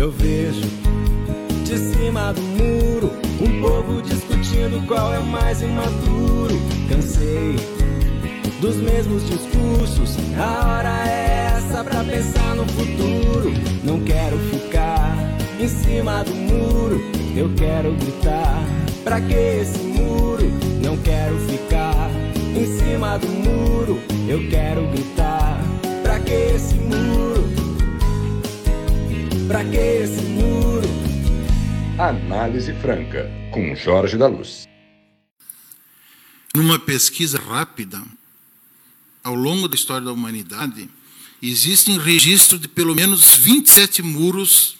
Eu vejo de cima do muro um povo discutindo qual é mais imaturo. Cansei dos mesmos discursos. A hora é essa pra pensar no futuro. Não quero ficar em cima do muro. Eu quero gritar. Pra que esse muro? Não quero ficar em cima do muro. Eu quero gritar. Pra que esse muro? Pra que esse muro? Análise Franca, com Jorge da Luz. Numa pesquisa rápida, ao longo da história da humanidade, existem registros de pelo menos 27 muros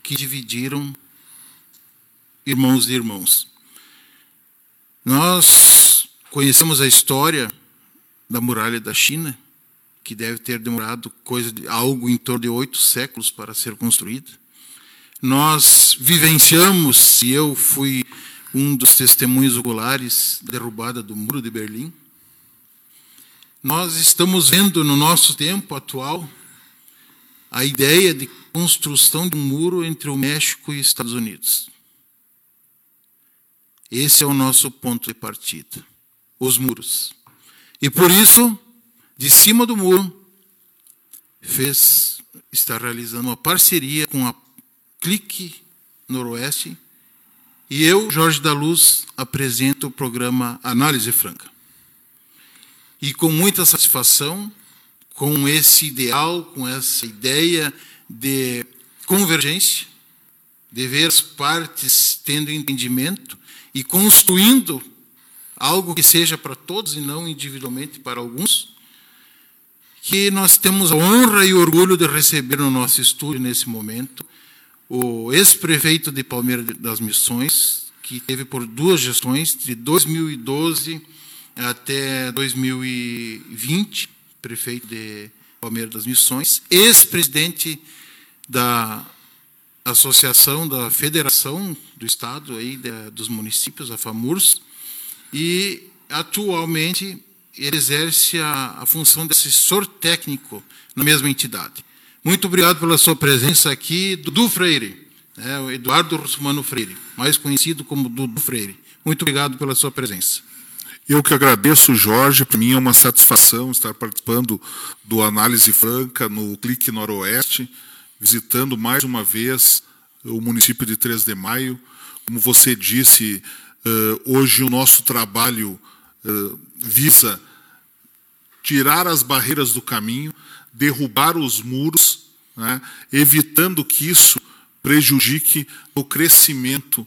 que dividiram irmãos e irmãos. Nós conhecemos a história da muralha da China, que deve ter demorado coisa de algo em torno de oito séculos para ser construída. Nós vivenciamos, e eu fui um dos testemunhos oculares da derrubada do muro de Berlim. Nós estamos vendo no nosso tempo atual a ideia de construção de um muro entre o México e os Estados Unidos. Esse é o nosso ponto de partida, os muros. E por isso, de cima do muro, fez está realizando uma parceria com a Clique Noroeste e eu, Jorge da Luz, apresento o programa Análise Franca. E com muita satisfação, com esse ideal, com essa ideia de convergência, de ver as partes tendo entendimento e construindo algo que seja para todos e não individualmente para alguns, que nós temos a honra e orgulho de receber no nosso estúdio nesse momento o ex-prefeito de Palmeiras das Missões, que teve por duas gestões, de 2012 até 2020, prefeito de Palmeiras das Missões, ex-presidente da Associação da Federação do Estado aí dos municípios, a FAMURS, e atualmente ele exerce a, a função de assessor técnico na mesma entidade. Muito obrigado pela sua presença aqui, Dudu Freire, né, o Eduardo Russumano Freire, mais conhecido como Dudu Freire. Muito obrigado pela sua presença. Eu que agradeço, Jorge. Para mim é uma satisfação estar participando do Análise Franca no Clique Noroeste, visitando mais uma vez o município de 3 de Maio. Como você disse, hoje o nosso trabalho visa tirar as barreiras do caminho, derrubar os muros, né, evitando que isso prejudique o crescimento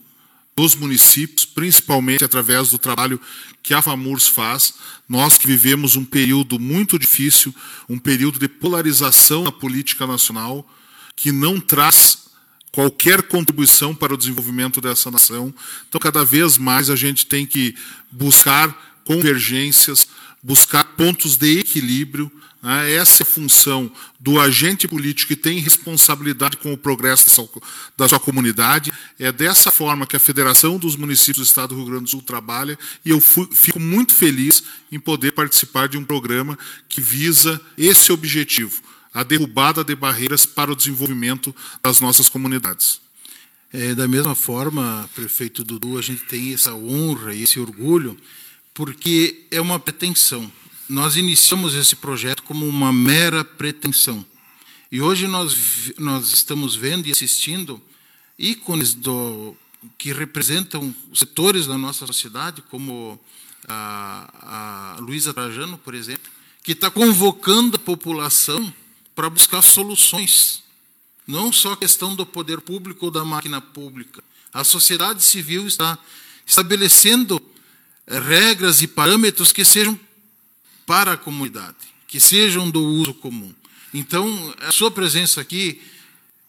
dos municípios, principalmente através do trabalho que a FAMURS faz. Nós que vivemos um período muito difícil, um período de polarização na política nacional, que não traz qualquer contribuição para o desenvolvimento dessa nação. Então, cada vez mais a gente tem que buscar convergências, buscar pontos de equilíbrio. Né? Essa é a função do agente político que tem responsabilidade com o progresso da sua comunidade. É dessa forma que a Federação dos Municípios do Estado do Rio Grande do Sul trabalha e eu fico muito feliz em poder participar de um programa que visa esse objetivo, a derrubada de barreiras para o desenvolvimento das nossas comunidades. É, da mesma forma, prefeito Dudu, a gente tem essa honra e esse orgulho porque é uma pretensão. Nós iniciamos esse projeto como uma mera pretensão. E hoje nós, nós estamos vendo e assistindo ícones do, que representam setores da nossa sociedade, como a, a Luísa Trajano, por exemplo, que está convocando a população para buscar soluções. Não só a questão do poder público ou da máquina pública. A sociedade civil está estabelecendo regras e parâmetros que sejam para a comunidade, que sejam do uso comum. Então, a sua presença aqui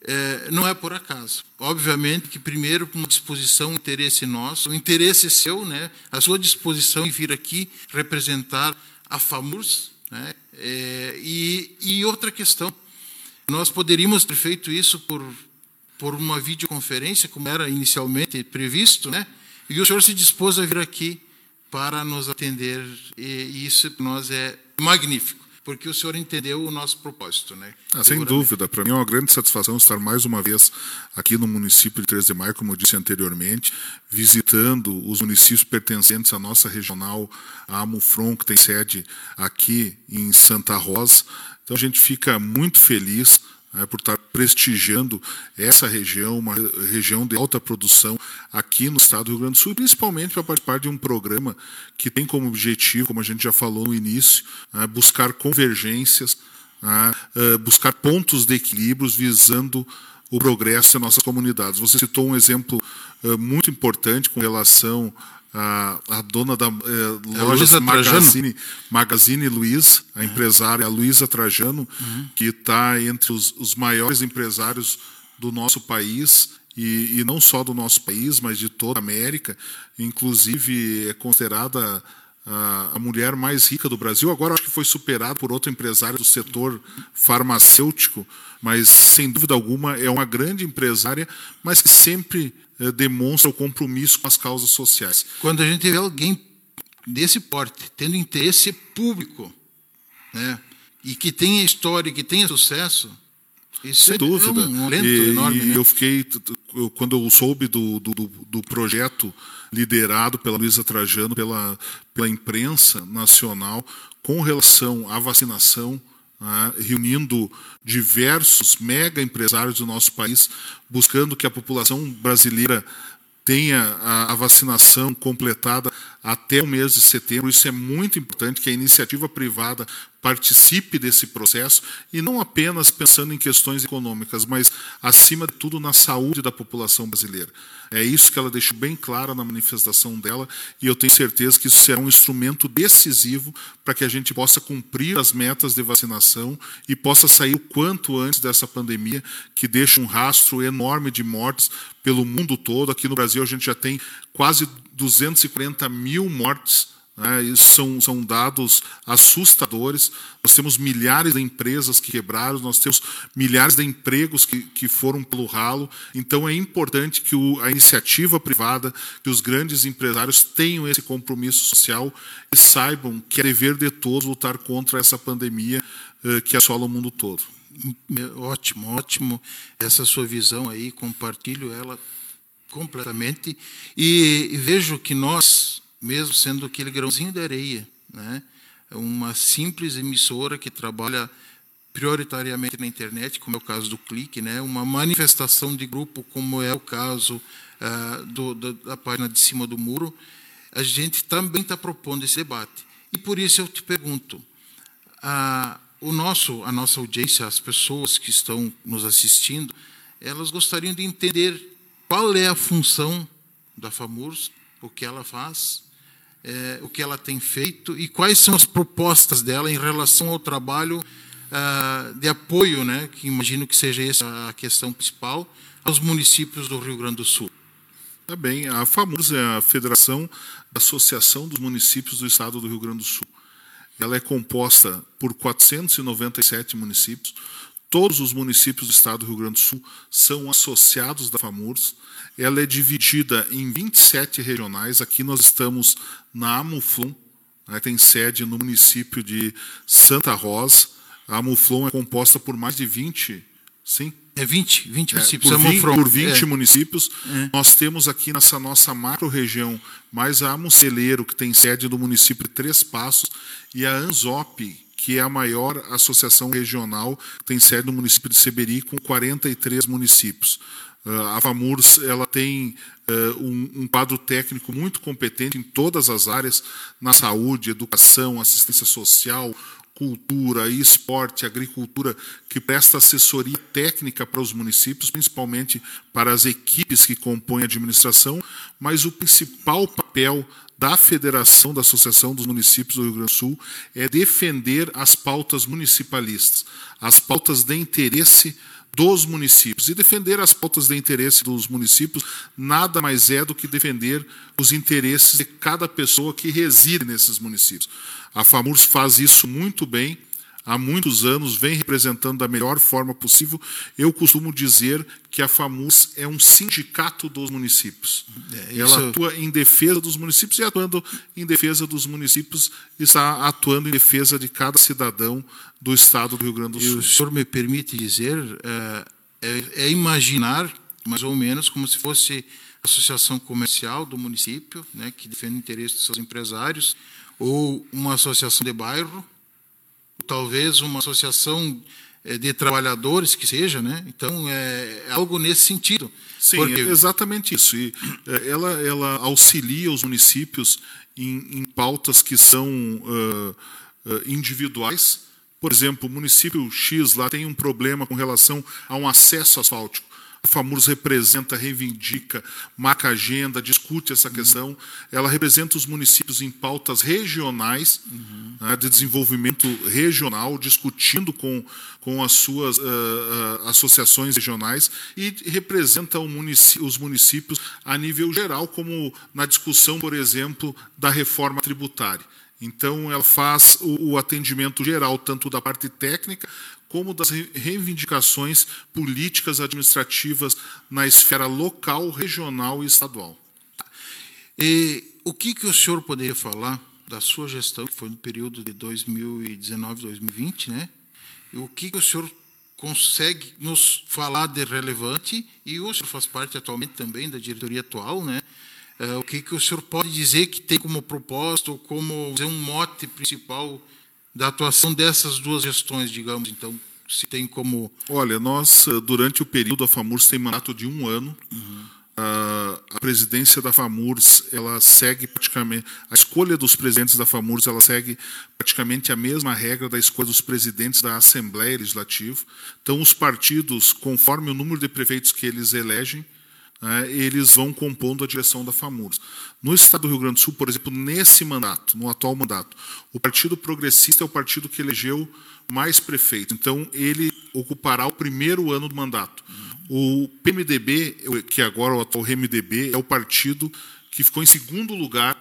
é, não é por acaso. Obviamente que, primeiro, com uma disposição, um interesse nosso, o interesse seu, né, a sua disposição em vir aqui representar a FAMURS. Né, é, e, e outra questão, nós poderíamos ter feito isso por, por uma videoconferência, como era inicialmente previsto, né, e o senhor se dispôs a vir aqui para nos atender, e isso para nós é magnífico. porque o senhor entendeu o nosso propósito, né? Ah, sem dúvida. Para mim é uma grande satisfação estar mais uma vez aqui no município de 3 de Maio, como eu disse anteriormente, visitando os municípios pertencentes à nossa regional, a Amufron, que tem sede aqui em Santa Rosa. Então a gente fica muito feliz né, por estar prestigiando essa região, uma região de alta produção aqui no estado do Rio Grande do Sul, principalmente para participar de um programa que tem como objetivo, como a gente já falou no início, né, buscar convergências, né, eh, buscar pontos de equilíbrios visando o progresso das nossas comunidades. Você citou um exemplo eh, muito importante com relação a, a dona da eh, é loja Magazine, Magazine Luiz, a é. empresária Luísa Trajano, uhum. que está entre os, os, maiores empresários do nosso país, e, e, não só do nosso país, mas de toda a América. Inclusive, é considerada a, a mulher mais rica do Brasil. Agora, acho que foi superada por outro empresário do setor farmacêutico, mas, sem dúvida alguma, é uma grande empresária, mas que sempre demonstra o compromisso com as causas sociais. Quando a gente vê alguém desse porte, tendo interesse público, né, e que tenha história, que tenha sucesso, isso Sem é dúvida. um lento e, enorme. E né? eu fiquei, eu, quando eu soube do, do, do projeto liderado pela Luísa Trajano, pela, pela imprensa nacional, com relação à vacinação, né, reunindo diversos mega empresários do nosso país, buscando que a população brasileira tenha a, a, vacinação completada até o mês de setembro. Isso é muito importante que a iniciativa privada participe desse processo e não apenas pensando em questões econômicas, mas acima de tudo na saúde da população brasileira. É isso que ela deixou bem clara na manifestação dela e eu tenho certeza que isso será um instrumento decisivo para que a gente possa cumprir as metas de vacinação e possa sair o quanto antes dessa pandemia que deixa um rastro enorme de mortes pelo mundo todo. Aqui no Brasil a gente já tem quase 240 mil mortes? Isso são, são dados assustadores. Nós temos milhares de empresas que quebraram, nós temos milhares de empregos que, que foram pelo ralo. Então, é importante que o, a iniciativa privada, que os grandes empresários tenham esse compromisso social e saibam que é dever de todos lutar contra essa pandemia eh, que assola o mundo todo. Ótimo, ótimo essa sua visão aí, compartilho ela completamente e vejo que nós mesmo sendo aquele grãozinho de areia, né? uma simples emissora que trabalha prioritariamente na internet, como é o caso do Clique, né? uma manifestação de grupo, como é o caso uh, do, do, da página de cima do muro, a gente também está propondo esse debate. E por isso eu te pergunto, uh, o nosso, a nossa audiência, as pessoas que estão nos assistindo, elas gostariam de entender qual é a função da FAMURS, o que ela faz, é, o que ela tem feito e quais são as propostas dela em relação ao trabalho ah, de apoio, né, que imagino que seja essa a questão principal, aos municípios do Rio Grande do Sul. Tá bem, a FAMURS é Federação da Associação dos Municípios do Estado do Rio Grande do Sul. Ela é composta por 497 municípios. Todos os municípios do Estado do Rio Grande do Sul são associados da FAMURS ela é dividida em 27 regionais. Aqui nós estamos na Amuflon, né, tem sede no município de Santa Rosa. A Amuflon é composta por mais de 20, sim? É 20, 20 é, municípios. Por 20, por 20 é. municípios. É. Nós temos aqui nessa nossa macro-região mais a Amuceleiro, que tem sede no município de Três Passos, e a ANZOP, que é a maior associação regional, tem sede no município de Seberi, com 43 municípios. Ah, a FAMURS ela tem um, um, quadro técnico muito competente em todas as áreas, na saúde, educação, assistência social, cultura, esporte, agricultura, que presta assessoria técnica para os municípios, principalmente para as equipes que compõem a administração, mas o principal papel da Federação da Associação dos Municípios do Rio Grande do Sul é defender as pautas municipalistas, as pautas de interesse dos municípios. E defender as pautas de interesse dos municípios nada mais é do que defender os interesses de cada pessoa que reside nesses municípios. A FAMURS faz isso muito bem. Há muitos anos, vem representando da melhor forma possível. Eu costumo dizer que a FAMUS é um sindicato dos municípios. É, Ela atua em defesa dos municípios e atuando em defesa dos municípios, está atuando em defesa de cada cidadão do estado do Rio Grande do Sul. E o senhor me permite dizer, é, é, é imaginar mais ou menos como se fosse a associação comercial do município, né, que defende o interesse dos seus empresários, ou uma associação de bairro, talvez uma associação eh, de trabalhadores que seja, né? Então é, é algo nesse sentido. Sim, porque... é exatamente isso. E eh, ela, ela auxilia os municípios em, em pautas que são uh, individuais. Por exemplo, o município X lá tem um problema com relação a um acesso asfáltico a FAMURS representa, reivindica, marca agenda, discute essa uhum. questão. Ela representa os municípios em pautas regionais, uhum. né, de desenvolvimento regional, discutindo com, com as suas uh, uh, associações regionais e representa município, os municípios a nível geral, como na discussão, por exemplo, da reforma tributária. Então, ela faz o, o atendimento geral, tanto da parte técnica como das reivindicações políticas administrativas na esfera local, regional e estadual. E o que, que o senhor poderia falar da sua gestão, que foi no período de 2019-2020, né? E o que, que o senhor consegue nos falar de relevante, e o senhor faz parte atualmente também da diretoria atual, né? É, o que, que o senhor pode dizer que tem como propósito, como um mote principal da atuação dessas duas gestões, digamos, então, se tem como... Olha, nós, eh, durante o período, a FAMURS tem mandato de um ano, uhum. a, a presidência da FAMURS, ela segue praticamente, a escolha dos presidentes da FAMURS, ela segue praticamente a mesma regra da escolha dos presidentes da Assembleia Legislativa. Então, os partidos, conforme o número de prefeitos que eles elegem, né, eles vão compondo a direção da FAMURS. No estado do Rio Grande do Sul, por exemplo, nesse mandato, no atual mandato, o Partido Progressista é o partido que elegeu mais prefeitos. Então, ele ocupará o primeiro ano do mandato. O PMDB, que agora é o atual RMDB, é o partido que ficou em segundo lugar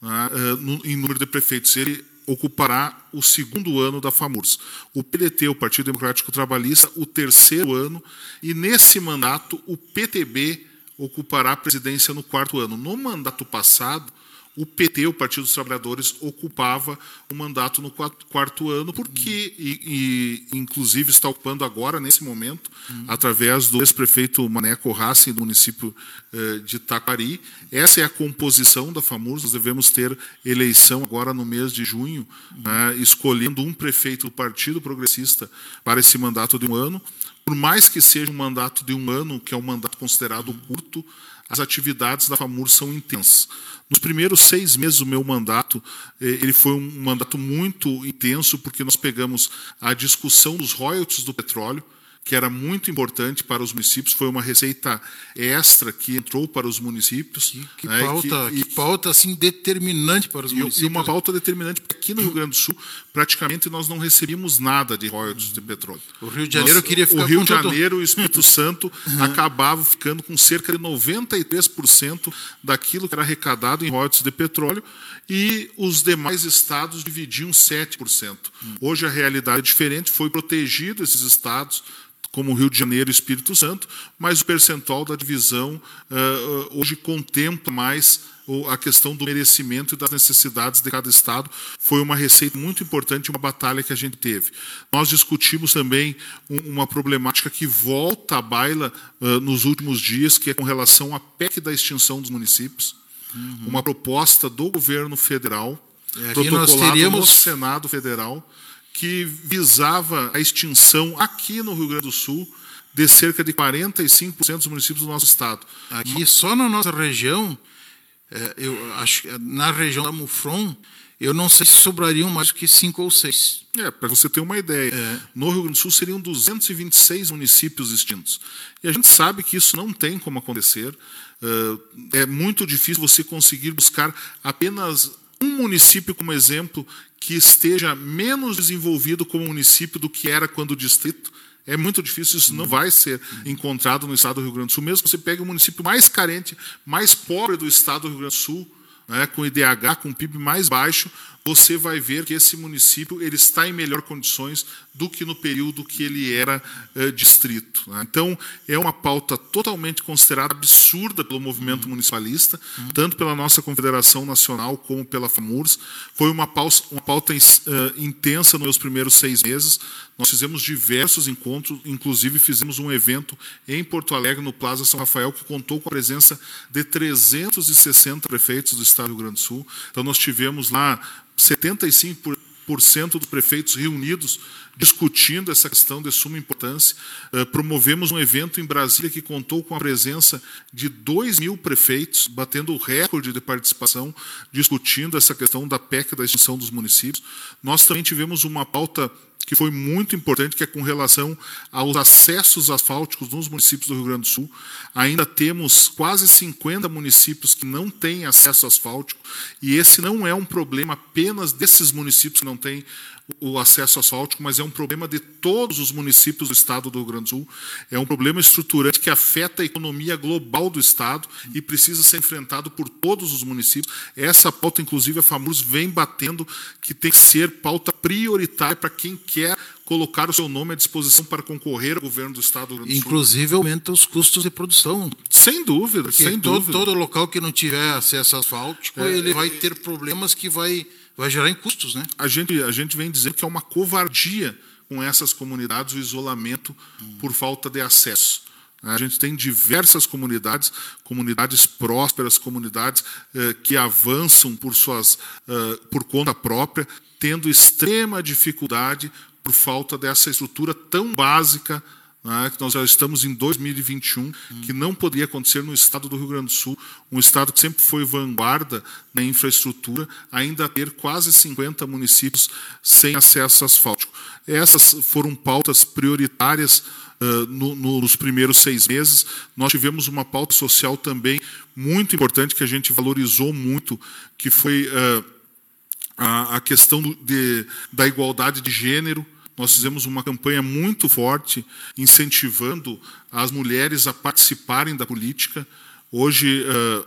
né, eh, em número de prefeitos. Ele ocupará o segundo ano da FAMURS. O PDT, o Partido Democrático Trabalhista, o terceiro ano. E nesse mandato, o PTB ocupará a presidência no quarto ano. No mandato passado, o PT, o Partido dos Trabalhadores, ocupava o mandato no quarto ano, porque, e, e inclusive, está ocupando agora, nesse momento, uhum. através do ex-prefeito Maneco Racing, do município eh, de Taquari. Essa é a composição da FAMURS, nós devemos ter eleição agora no mês de junho, uhum. escolhendo um prefeito do Partido Progressista para esse mandato de um ano. Por mais que seja um mandato de um ano, que é um mandato considerado curto, as atividades da FAMUR são intensas. Nos primeiros seis meses do meu mandato, eh, ele foi um mandato muito intenso, porque nós pegamos a discussão dos royalties do petróleo, que era muito importante para os municípios, foi uma receita extra que entrou para os municípios. Que, que né, pauta, que, que pauta assim, determinante para os e, municípios. E uma pauta determinante, porque aqui no Rio Grande do Sul, praticamente nós não recebíamos nada de royalties de petróleo. O Rio de Janeiro nós, queria ficar O Rio de Janeiro e o Espírito Santo uhum. acabavam ficando com cerca de 93% daquilo que era arrecadado em royalties de petróleo e os demais estados dividiam 7%. Uhum. Hoje a realidade é diferente, foi protegido esses estados como Rio de Janeiro e Espírito Santo, mas o percentual da divisão uh, hoje contempla mais a questão do merecimento e das necessidades de cada estado. Foi uma receita muito importante, uma batalha que a gente teve. Nós discutimos também uma problemática que volta à baila uh, nos últimos dias, que é com relação à PEC da extinção dos municípios. Uhum. Uma proposta do governo federal, é, protocolada teríamos... no Senado Federal, que visava a extinção aqui no Rio Grande do Sul de cerca de 45% dos municípios do nosso estado. Aqui só na nossa região, é, eu acho na região da Mufron, eu não sei se sobrariam mais do que cinco ou seis. É, para você ter uma ideia, é. no Rio Grande do Sul seriam 226 municípios extintos. E a gente sabe que isso não tem como acontecer. É, é muito difícil você conseguir buscar apenas um município como exemplo que esteja menos desenvolvido como município do que era quando distrito. É muito difícil, isso não vai ser encontrado no estado do Rio Grande do Sul. Mesmo que você pegue o município mais carente, mais pobre do estado do Rio Grande do Sul, né, com IDH, com PIB mais baixo, você vai ver que esse município ele está em melhor condições do que no período que ele era uh, distrito. Né? Então, é uma pauta totalmente considerada absurda pelo movimento uhum. municipalista, uhum. tanto pela nossa Confederação Nacional como pela FAMURS. Foi uma pauta, uma pauta uh, intensa nos primeiros seis meses. Nós fizemos diversos encontros, inclusive fizemos um evento em Porto Alegre, no Plaza São Rafael, que contou com a presença de 360 prefeitos do Estado do Rio Grande do Sul. Então, nós tivemos lá 75% dos prefeitos reunidos discutindo essa questão de suma importância. Uh, promovemos um evento em Brasília que contou com a presença de 2 mil prefeitos, batendo o recorde de participação, discutindo essa questão da PEC da extinção dos municípios. Nós também tivemos uma pauta que foi muito importante, que é com relação aos acessos asfálticos nos municípios do Rio Grande do Sul. Ainda temos quase 50 municípios que não têm acesso asfáltico, e esse não é um problema apenas desses municípios que não têm o acesso asfáltico, mas é um problema de todos os municípios do estado do Rio Grande do Sul. É um problema estruturante que afeta a economia global do estado e precisa ser enfrentado por todos os municípios. Essa pauta, inclusive, a FAMURS vem batendo que tem que ser pauta prioritária para quem quer colocar o seu nome à disposição para concorrer ao governo do estado do. Inclusive aumenta os custos de produção. Sem dúvida, Porque sem todo, dúvida. Todo local que não tiver acesso asfáltico, é, ele vai ter problemas que vai vai gerar em custos, né? A gente, a gente vem dizendo que é uma covardia com essas comunidades o isolamento hum. por falta de acesso. A gente tem diversas comunidades, comunidades prósperas, comunidades eh, que avançam por, suas, eh, por conta própria, tendo extrema dificuldade por falta dessa estrutura tão básica né, que nós já estamos em 2021, hum. que não poderia acontecer no estado do Rio Grande do Sul, um estado que sempre foi vanguarda na infraestrutura, ainda ter quase 50 municípios sem acesso asfáltico. Essas foram pautas prioritárias uh, no, nos primeiros seis meses. Nós tivemos uma pauta social também muito importante, que a gente valorizou muito, que foi uh, a, a, questão de, da igualdade de gênero, nós fizemos uma campanha muito forte incentivando as mulheres a participarem da política. Hoje, uh,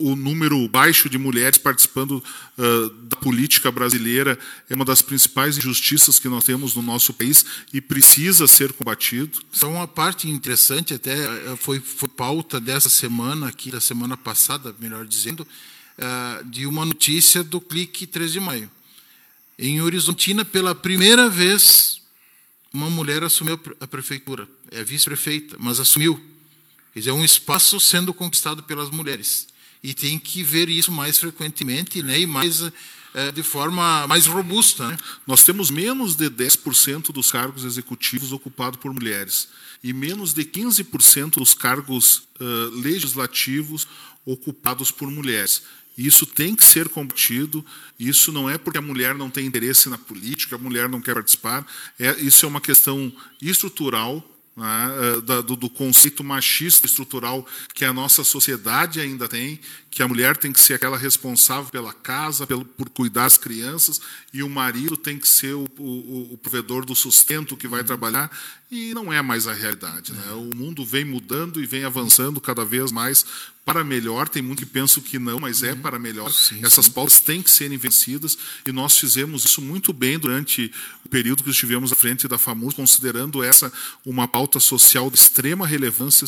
o número baixo de mulheres participando uh, da política brasileira é uma das principais injustiças que nós temos no nosso país e precisa ser combatido. Só uma parte interessante, até eh, foi, foi pauta dessa semana, aqui, da semana passada, melhor dizendo, uh, de uma notícia do Clique 3 de Maio. Em Horizontina, pela primeira vez, uma mulher assumiu a prefeitura. É vice-prefeita, mas assumiu. Quer dizer, é um espaço sendo conquistado pelas mulheres. E tem que ver isso mais frequentemente né, e mais é, de forma mais robusta. Né? Nós temos menos de 10% dos cargos executivos ocupados por mulheres e menos de 15% dos cargos uh, legislativos ocupados por mulheres. Isso tem que ser combatido. Isso não é porque a mulher não tem interesse na política, a mulher não quer participar. É, isso é uma questão estrutural né, é, do, do, conceito machista estrutural que a nossa sociedade ainda tem, que a mulher tem que ser aquela responsável pela casa, pelo, por cuidar das crianças, e o marido tem que ser o, o, o provedor do sustento que vai trabalhar, e não é mais a realidade. Né? O mundo vem mudando e vem avançando cada vez mais para melhor. Tem muito que pensam que não, mas é uhum. para melhor. Sim, Essas sim. pautas têm que serem vencidas e nós fizemos isso muito bem durante o período que estivemos à frente da FAMUR, considerando essa uma pauta social de extrema relevância,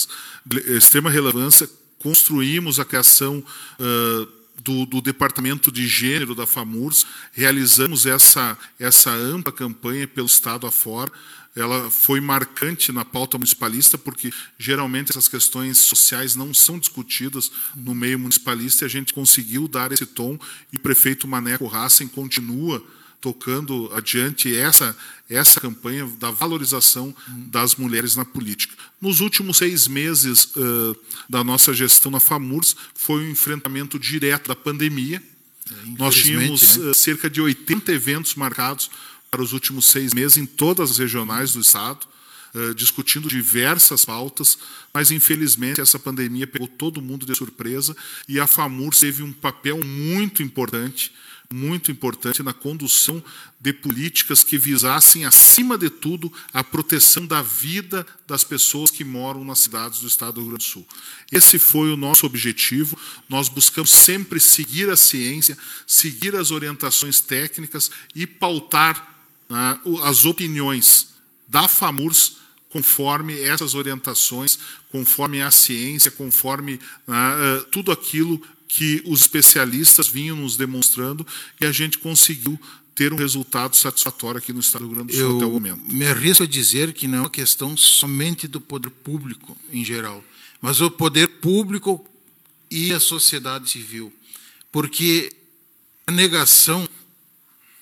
extrema relevância construímos a criação uh, do, do, Departamento de Gênero da FAMURS, realizamos essa, essa ampla campanha pelo Estado afora. Ela foi marcante na pauta municipalista, porque geralmente essas questões sociais não são discutidas no meio municipalista e a gente conseguiu dar esse tom e o prefeito Maneco Hassen continua tocando adiante essa, essa campanha da valorização das mulheres na política. Nos últimos seis meses uh, da nossa gestão na FAMURS, foi um enfrentamento direto da pandemia. É, Nós tínhamos né? uh, cerca de 80 eventos marcados para os últimos seis meses em todas as regionais do Estado, uh, discutindo diversas pautas, mas infelizmente essa pandemia pegou todo mundo de surpresa e a FAMURS teve um papel muito importante muito importante na condução de políticas que visassem, acima de tudo, a proteção da vida das pessoas que moram nas cidades do Estado do Rio Grande do Sul. Esse foi o nosso objetivo. Nós buscamos sempre seguir a ciência, seguir as orientações técnicas e pautar né, as opiniões da FAMURS conforme essas orientações, conforme a ciência, conforme uh, tudo aquilo que os especialistas vinham nos demonstrando e a gente conseguiu ter um resultado satisfatório aqui no Estado do Rio Grande do Sul Eu até o momento. Me arrisco a dizer que não é uma questão somente do poder público em geral, mas o poder público e a sociedade civil, porque a negação,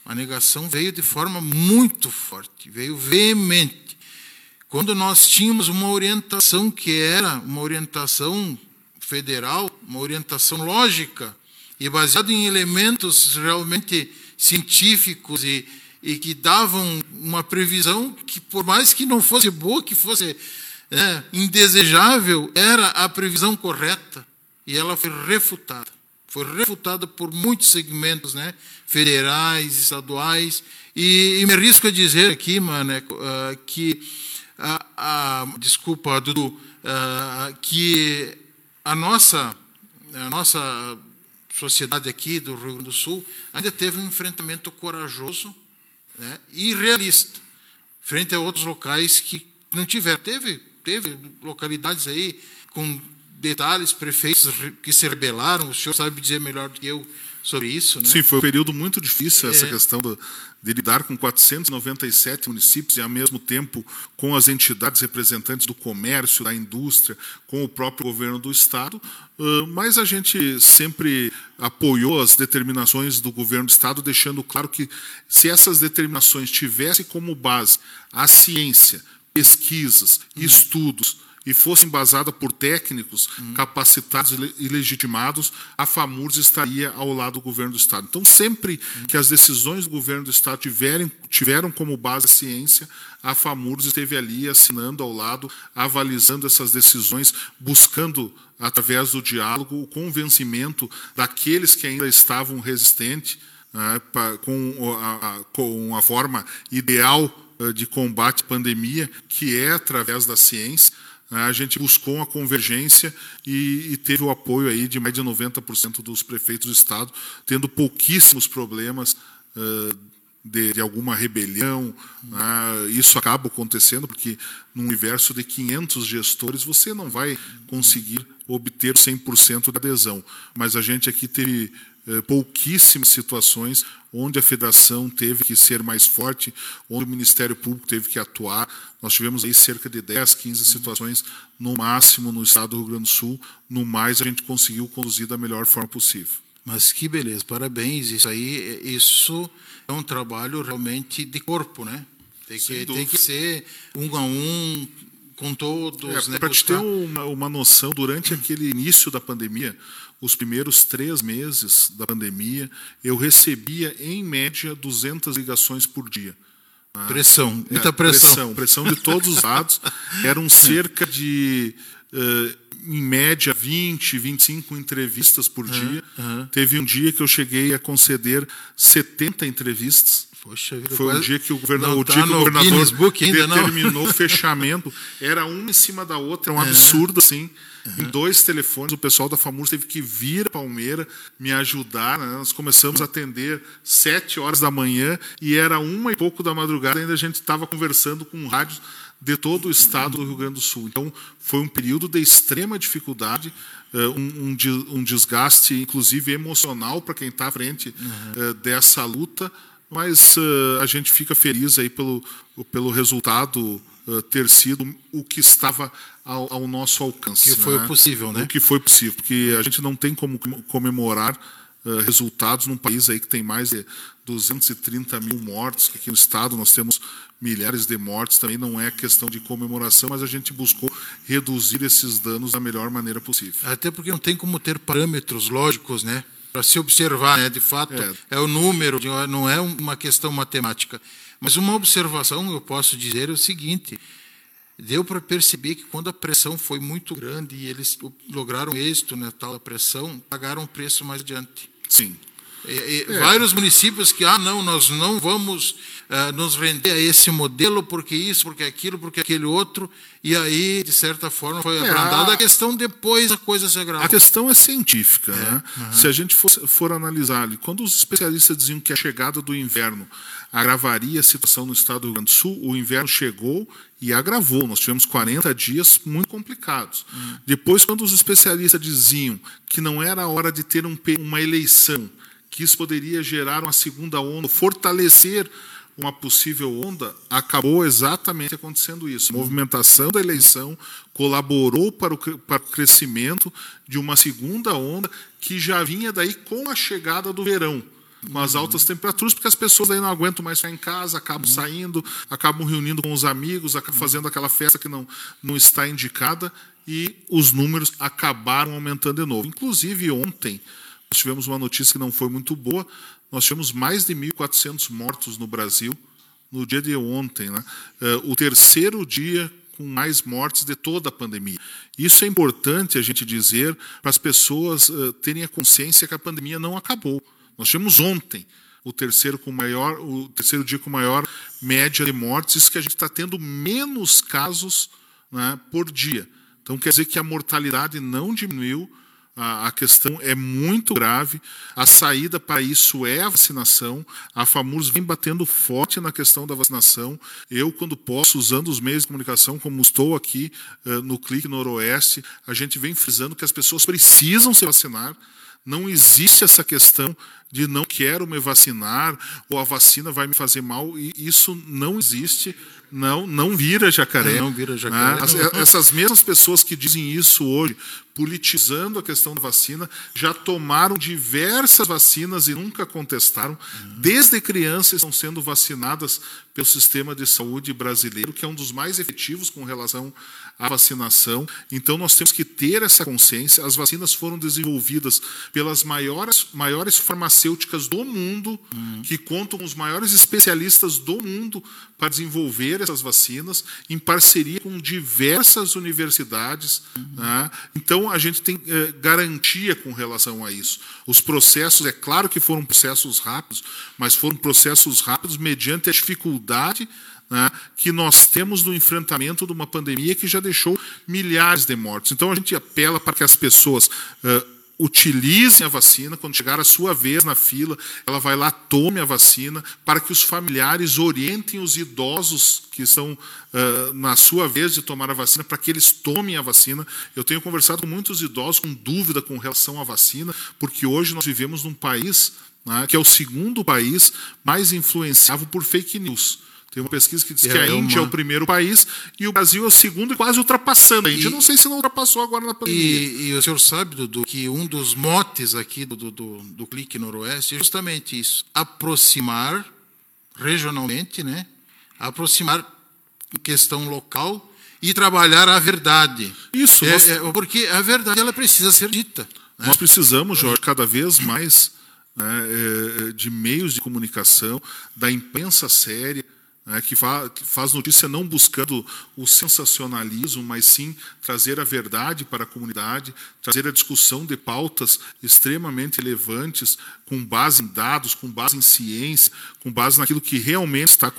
a negação veio de forma muito forte, veio veemente quando nós tínhamos uma orientação que era uma orientação federal, uma orientação lógica e baseada em elementos realmente científicos e, e que davam uma previsão que, por mais que não fosse boa, que fosse é, indesejável, era a previsão correta e ela foi refutada. Foi refutada por muitos segmentos, né, federais, estaduais, e, e me arrisco a dizer aqui, Maneco, uh, que ah, desculpa, Dudu, ah, que a nossa, a nossa sociedade aqui do Rio Grande do Sul ainda teve um enfrentamento corajoso né, e realista, frente a outros locais que não tiveram. Teve, teve localidades aí com detalhes, prefeitos que se rebelaram, o senhor sabe dizer melhor do que eu sobre isso. Né? Sim, foi um período muito difícil essa é. questão do, de lidar com 497 municípios e, ao mesmo tempo, com as entidades representantes do comércio, da indústria, com o próprio governo do Estado, mas a gente sempre apoiou as determinações do governo do Estado, deixando claro que, se essas determinações tivessem como base a ciência, pesquisas, uhum. estudos, e fosse embasada por técnicos uhum. capacitados e legitimados, a FAMURS estaria ao lado do governo do Estado. Então, sempre uhum. que as decisões do governo do Estado tiverem, tiveram como base a ciência, a FAMURS esteve ali assinando ao lado, avalizando essas decisões, buscando, através do diálogo, o convencimento daqueles que ainda estavam resistentes né, com, a, com a forma ideal eh, de combate à pandemia, que é através da ciência. A gente buscou uma convergência e, e, teve o apoio aí de mais de 90% dos prefeitos do Estado, tendo pouquíssimos problemas uh, de, de, alguma rebelião. Né? Isso acaba acontecendo porque, num universo de 500 gestores, você não vai conseguir obter 100% de adesão. Mas a gente aqui teve pouquíssimas situações onde a federação teve que ser mais forte, onde o Ministério Público teve que atuar. Nós tivemos aí cerca de 10, 15 situações no máximo no estado do Rio Grande do Sul. No mais, a gente conseguiu conduzir da melhor forma possível. Mas que beleza, parabéns. Isso aí, isso é um trabalho realmente de corpo, né? Tem que, tem que ser um a um, com todos. É, né, Para te ter uma, uma noção, durante aquele início da pandemia, os primeiros três meses da pandemia, eu recebia, em média, 200 ligações por dia. Ah, pressão, muita é, pressão. pressão. Pressão de todos os lados. Eram cerca de, uh, em média, 20, 25 entrevistas por dia. Uhum. Teve um dia que eu cheguei a conceder 70 entrevistas. Poxa vida, Foi um dia que o governador, o, tá dia que o governador ainda, determinou o fechamento. Era uma em cima da outra, é um absurdo assim. Uhum. Em dois telefones, o pessoal da FAMURS teve que vir a Palmeira me ajudar. Né? Nós começamos a atender sete horas da manhã e era uma e pouco da madrugada, ainda a gente estava conversando com rádios de todo o estado do Rio Grande do Sul. Então, foi um período de extrema dificuldade, eh, um, um desgaste, inclusive emocional, para quem está à frente uhum. dessa luta, mas a gente fica feliz aí pelo, pelo resultado ter sido o que estava ao, ao nosso alcance. Que foi né? possível, né? O que foi possível, porque a gente não tem como comemorar uh, resultados num país aí que tem mais de 230 mil mortos, que aqui no estado nós temos milhares de mortes, também não é questão de comemoração, mas a gente buscou reduzir esses danos da melhor maneira possível. Até porque não tem como ter parâmetros lógicos, né? Para se observar, né? de fato, é. é o número, não é uma questão matemática. Mas uma observação eu posso dizer é o seguinte: deu para perceber que quando a pressão foi muito grande e eles lograram êxito na tal pressão, pagaram o preço mais adiante. Sim. É. Vários municípios que, ah, não, nós não vamos uh, nos render a esse modelo, porque isso, porque aquilo, porque aquele outro, e aí, de certa forma, foi é, abrandada a... a questão depois a coisa se agravou. A questão é científica. É. Né? Uhum. Se a gente for, for analisar ali, quando os especialistas diziam que a chegada do inverno agravaria a situação no estado do Rio Grande do Sul, o inverno chegou e agravou. Nós tivemos 40 dias muito complicados. Uhum. Depois, quando os especialistas diziam que não era hora de ter um, uma eleição, que isso poderia gerar uma segunda onda, fortalecer uma possível onda, acabou exatamente acontecendo isso. A movimentação da eleição colaborou para o, para o crescimento de uma segunda onda que já vinha daí com a chegada do verão umas altas temperaturas, porque as pessoas aí não aguentam mais ficar em casa, acabam uhum. saindo, acabam reunindo com os amigos, acabam fazendo aquela festa que não, não está indicada, e os números acabaram aumentando de novo. Inclusive, ontem, nós tivemos uma notícia que não foi muito boa, nós tivemos mais de 1.400 mortos no Brasil no dia de ontem, né? Eh, o terceiro dia com mais mortes de toda a pandemia. Isso é importante a gente dizer para as pessoas eh, terem a consciência que a pandemia não acabou. Nós tivemos ontem o terceiro com maior, o terceiro dia com maior média de mortes, isso que a gente está tendo menos casos né, por dia. Então quer dizer que a mortalidade não diminuiu, a, questão é muito grave. A saída para isso é a vacinação. A FAMURS vem batendo forte na questão da vacinação. Eu, quando posso, usando os meios de comunicação, como estou aqui uh, no Clique Noroeste, a gente vem frisando que as pessoas precisam se vacinar. Não existe essa questão de não quero me vacinar ou a vacina vai me fazer mal. E isso não existe. Não, não vira jacaré. Não vira jacaré. Né? Essas mesmas pessoas que dizem isso hoje, politizando a questão da vacina, já tomaram diversas vacinas e nunca contestaram. Desde crianças estão sendo vacinadas pelo sistema de saúde brasileiro, que é um dos mais efetivos com relação à vacinação. Então nós temos que ter essa consciência. As vacinas foram desenvolvidas pelas maiores, maiores farmacêuticas do mundo, hum. que contam com os maiores especialistas do mundo para desenvolver essas vacinas, em parceria com diversas universidades. Uhum. Né? Então, a gente tem eh, garantia com relação a isso. Os processos, é claro que foram processos rápidos, mas foram processos rápidos mediante a dificuldade né, que nós temos no enfrentamento de uma pandemia que já deixou milhares de mortes. Então, a gente apela para que as pessoas. Uh, utilizem a vacina, quando chegar a sua vez na fila, ela vai lá, tome a vacina, para que os familiares orientem os idosos que estão uh, na sua vez de tomar a vacina, para que eles tomem a vacina. Eu tenho conversado com muitos idosos com dúvida com relação à vacina, porque hoje nós vivemos num país né, que é o segundo país mais influenciável por fake news. Tem uma pesquisa que diz é, que a é Índia uma... é o primeiro país e o Brasil é o segundo e quase ultrapassando. A Índia e, não sei se não ultrapassou agora na pandemia. E, e o senhor sabe, Dudu, que um dos motes aqui do, do, do, do Clique Noroeste é justamente isso. Aproximar regionalmente, né? Aproximar questão local e trabalhar a verdade. Isso. É, nós... é, porque a verdade ela precisa ser dita. Né? Nós precisamos, Jorge, cada vez mais né, é, de meios de comunicação, da imprensa séria, né, que, fa que, faz notícia não buscando o sensacionalismo, mas sim trazer a verdade para a comunidade, trazer a discussão de pautas extremamente relevantes, com base em dados, com base em ciência, com base naquilo que realmente está,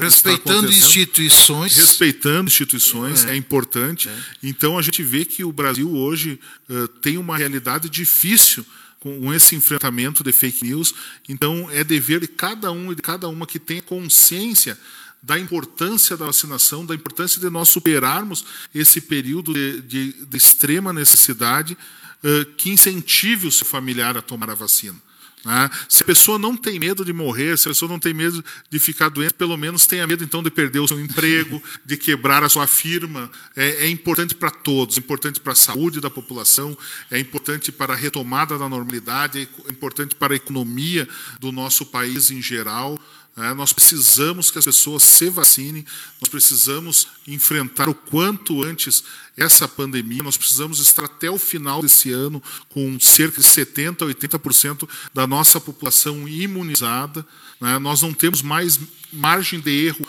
Respeitando está instituições. Respeitando instituições, é, é importante. É. Então a gente vê que o Brasil hoje uh, tem uma realidade difícil com esse enfrentamento de fake news. Então, é dever de cada um e de cada uma que tenha consciência da importância da vacinação, da importância de nós superarmos esse período de, de, de extrema necessidade, uh, que incentive o seu familiar a tomar a vacina. Né? Se a pessoa não tem medo de morrer, se a pessoa não tem medo de ficar doente, pelo menos tenha medo então de perder o seu emprego, de quebrar a sua firma. É, é importante para todos, é importante para a saúde da população, é importante para a retomada da normalidade, é importante para a economia do nosso país em geral. É, nós precisamos que as pessoas se vacinem, nós precisamos enfrentar o quanto antes essa pandemia, nós precisamos estar até o final desse ano com cerca de 70% a 80% da nossa população imunizada. Né? Nós não temos mais margem de erro,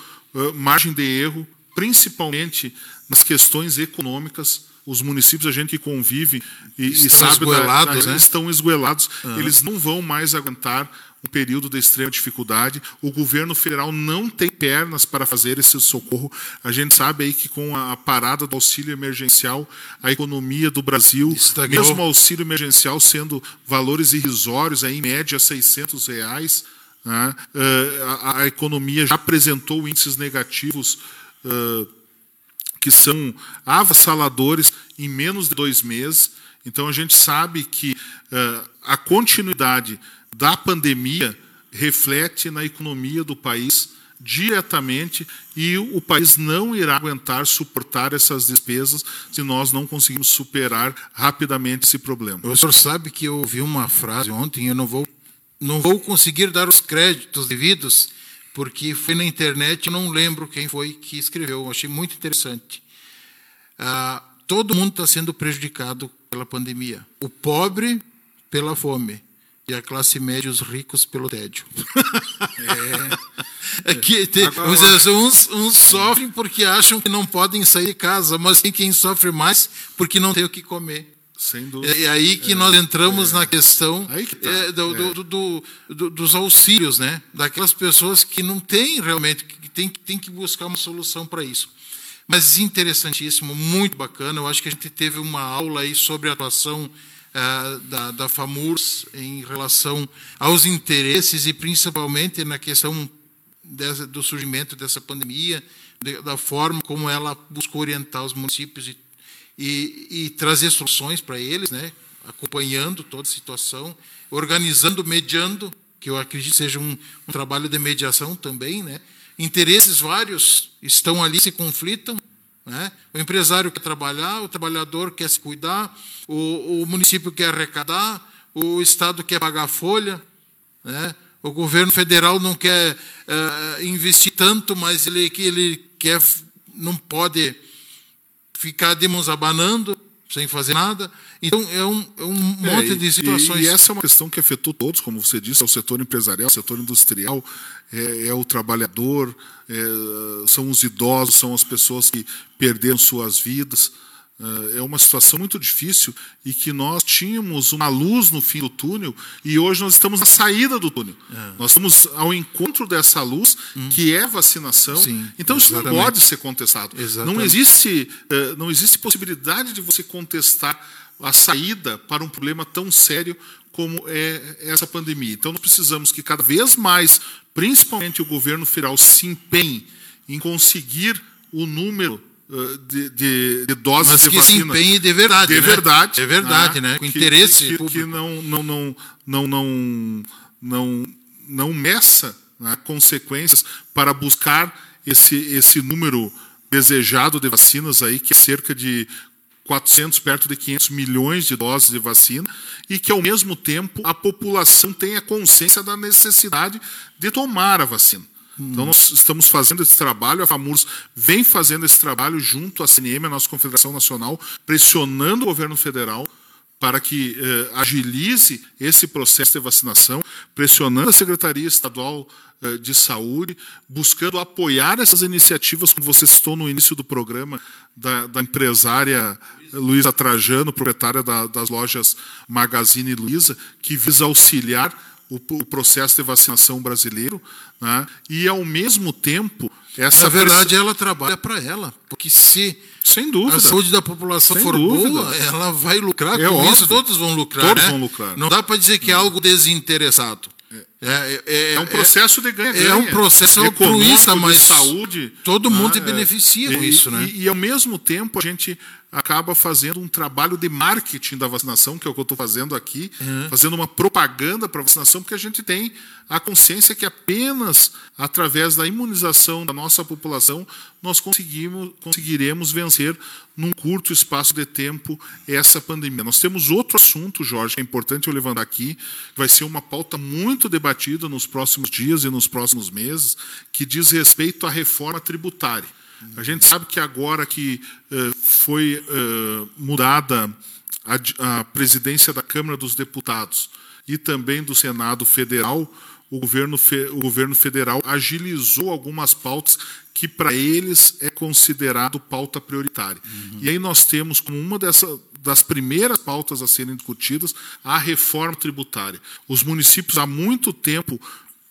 margem de erro, principalmente nas questões econômicas. Os municípios, a gente que convive e, estão e sabe esgoelados, da, né? estão esgoelados. Uhum. Eles não vão mais aguentar um período de extrema dificuldade. O governo federal não tem pernas para fazer esse socorro. A gente sabe aí que com a parada do auxílio emergencial, a economia do Brasil, Estagnou. mesmo o auxílio emergencial sendo valores irrisórios, aí, em média 600 reais, né? a, a, economia já apresentou índices negativos uh, que são avassaladores em menos de dois meses. Então a gente sabe que uh, a continuidade da pandemia reflete na economia do país diretamente e o país não irá aguentar suportar essas despesas se nós não conseguirmos superar rapidamente esse problema. O senhor sabe que eu ouvi uma frase ontem, eu não vou não vou conseguir dar os créditos devidos, porque foi na internet, eu não lembro quem foi que escreveu, eu achei muito interessante. Ah, todo mundo está sendo prejudicado pela pandemia. O pobre pela fome e a classe média, os ricos pelo tédio. é, é que tem, uns, uns sofrem porque acham que não podem sair de casa, mas tem quem sofre mais porque não tem o que comer. Sem dúvida. É aí que é, nós entramos é, na questão que tá. é, do, do, do, dos auxílios, né? Daquelas pessoas que não têm realmente, que tem, tem que buscar uma solução para isso. Mas interessantíssimo, muito bacana. Eu acho que a gente teve uma aula aí sobre a atuação uh, da, da FAMURS em relação aos interesses e principalmente na questão dessa, do surgimento dessa pandemia, de, da forma como ela buscou orientar os municípios e e, e trazer soluções para eles, né? acompanhando toda a situação, organizando, mediando, que eu acredito seja um, um trabalho de mediação também. Né? Interesses vários estão ali, se conflitam. Né? O empresário quer trabalhar, o trabalhador quer se cuidar, o, o município quer arrecadar, o Estado quer pagar a folha, né? o governo federal não quer uh, investir tanto, mas ele, ele quer, não pode ficar de mãos abanando, sem fazer nada. Então, é um, é um monte é, de situações. E, e, essa é uma questão que afetou todos, como você disse, é o setor empresarial, o setor industrial, é, é o trabalhador, é, são os idosos, são as pessoas que perderam suas vidas. É uma situação muito difícil e que nós tínhamos uma luz no fim do túnel e hoje nós estamos na saída do túnel. É. Nós estamos ao encontro dessa luz hum. que é vacinação. Sim, então isso não pode ser contestado. Exatamente. Não existe, é, não existe possibilidade de você contestar a saída para um problema tão sério como é essa pandemia. Então nós precisamos que cada vez mais, principalmente o governo federal, se empenhe em conseguir o número de, de, de doses Mas de que vacina. se empenhe de verdade. De né? verdade. É verdade, né? Com que, interesse que, público. que não, não, não, não, não, não, não meça né, consequências para buscar esse, esse número desejado de vacinas aí, que é cerca de 400, perto de 500 milhões de doses de vacina, e que, ao mesmo tempo, a população tenha consciência da necessidade de tomar a vacina. Então, nós estamos fazendo esse trabalho, a FAMURS vem fazendo esse trabalho junto à CNM, a nossa Confederação Nacional, pressionando o governo federal para que eh, agilize esse processo de vacinação, pressionando a Secretaria Estadual eh, de Saúde, buscando apoiar essas iniciativas, como você citou no início do programa, da, da empresária Luísa Trajano, proprietária da, das lojas Magazine Luiza, que visa auxiliar o, o processo de vacinação brasileiro, né? e ao mesmo tempo essa na verdade ela trabalha para ela, porque se sem dúvida a saúde da população Sem for dúvida. boa, ela vai lucrar É com óbvio. isso, todos vão lucrar, Todos né? vão lucrar. Não dá para dizer que é algo desinteressado. É, é, é um processo de ganha-ganha. É um processo altruísta, de mas saúde. todo mundo se né? beneficia com isso, né? E, e, ao mesmo tempo a gente acaba fazendo um trabalho de marketing da vacinação, que é o que eu estou fazendo aqui, Uhum. fazendo uma propaganda para a vacinação, porque a gente tem a consciência que apenas através da imunização da nossa população nós conseguimos, conseguiremos vencer num curto espaço de tempo essa pandemia. Nós temos outro assunto, Jorge, que é importante eu levantar aqui, que vai ser uma pauta muito debatida nos próximos dias e nos próximos meses, que diz respeito à reforma tributária. A gente sabe que agora que eh, foi eh, mudada a, a presidência da Câmara dos Deputados e também do Senado Federal, o governo, o governo federal agilizou algumas pautas que para eles é considerado pauta prioritária. Uhum. E aí nós temos como uma dessas das primeiras pautas a serem discutidas a reforma tributária. Os municípios há muito tempo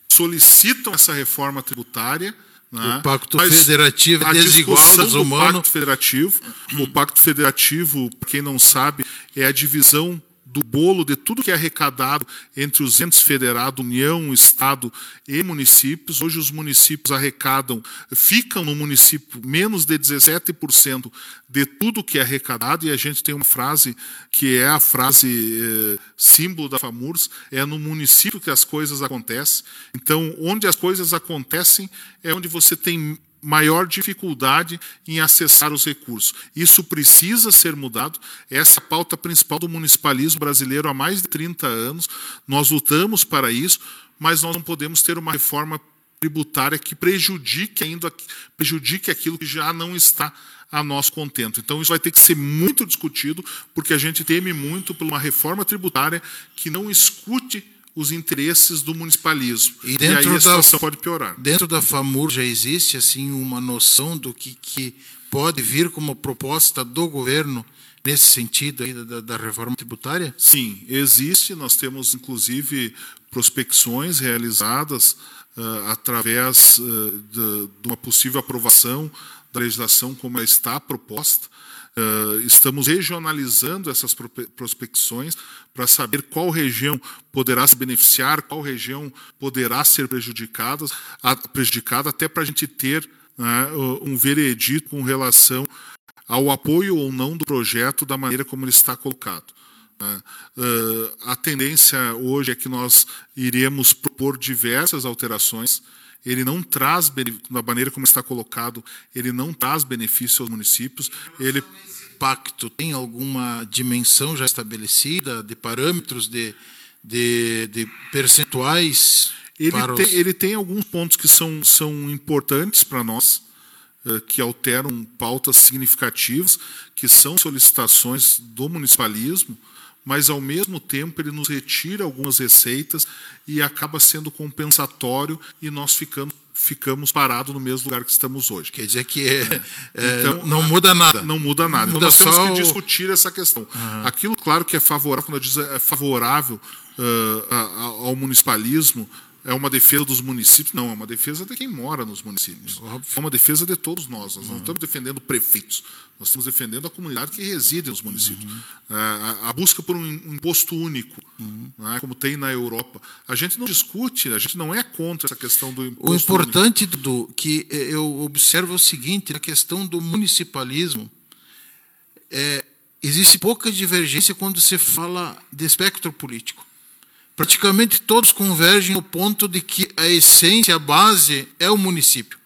solicitam essa reforma tributária. Né? O Pacto Federativo desiguala os humanos. Pacto Federativo, o Pacto Federativo, para quem não sabe, é a divisão do bolo de tudo que é arrecadado entre os entes federados, União, Estado e municípios. Hoje os municípios arrecadam, ficam no município menos de 17% de tudo que é arrecadado, e a gente tem uma frase que é a frase eh, símbolo da FAMURS, é no município que as coisas acontecem. Então, onde as coisas acontecem é onde você tem maior dificuldade em acessar os recursos. Isso precisa ser mudado. Essa é a pauta principal do municipalismo brasileiro há mais de 30 anos. Nós lutamos para isso, mas nós não podemos ter uma reforma tributária que prejudique ainda prejudique aquilo que já não está a nosso contento. Então isso vai ter que ser muito discutido, porque a gente teme muito por uma reforma tributária que não escute os interesses do municipalismo. E, dentro e aí a situação da, pode piorar. Dentro da FAMUR já existe assim uma noção do que, que pode vir como proposta do governo nesse sentido da, da reforma tributária? Sim, existe. Nós temos inclusive prospecções realizadas uh, através uh, de, de uma possível aprovação da legislação como ela está proposta. Uh, estamos regionalizando essas prospecções para saber qual região poderá se beneficiar, qual região poderá ser prejudicada, prejudicada até para a gente ter né, um veredito com relação ao apoio ou não do projeto da maneira como ele está colocado. Né. Uh, a tendência hoje é que nós iremos propor diversas alterações ele não traz, da maneira como está colocado, ele não traz benefício aos municípios. Ele pacto tem alguma dimensão já estabelecida de parâmetros de, de, de percentuais? Ele, os... tem, ele tem alguns pontos que são, são importantes para nós, eh, que alteram pautas significativas, que são solicitações do municipalismo, mas ao mesmo tempo ele nos retira algumas receitas e acaba sendo compensatório e nós ficamos ficamos parados no mesmo lugar que estamos hoje. Quer dizer que é, é, então, não muda nada. Não muda nada. Muda então nós temos que discutir essa questão. Uhum. Aquilo, claro, que é favorável, quando diz é favorável uh, ao municipalismo, é uma defesa dos municípios. Não, é uma defesa de quem mora nos municípios. É uma defesa de todos nós. Nós não estamos defendendo prefeitos. Nós estamos defendendo a comunidade que reside nos municípios. Uhum. A, a, busca por um imposto único, uhum. né, como tem na Europa. A gente não discute, a gente não é contra essa questão do imposto O importante, único. Dudu, que eu observo é o seguinte, na questão do municipalismo, é, existe pouca divergência quando se fala de espectro político praticamente todos convergem no ponto de que a essência, a base é o município,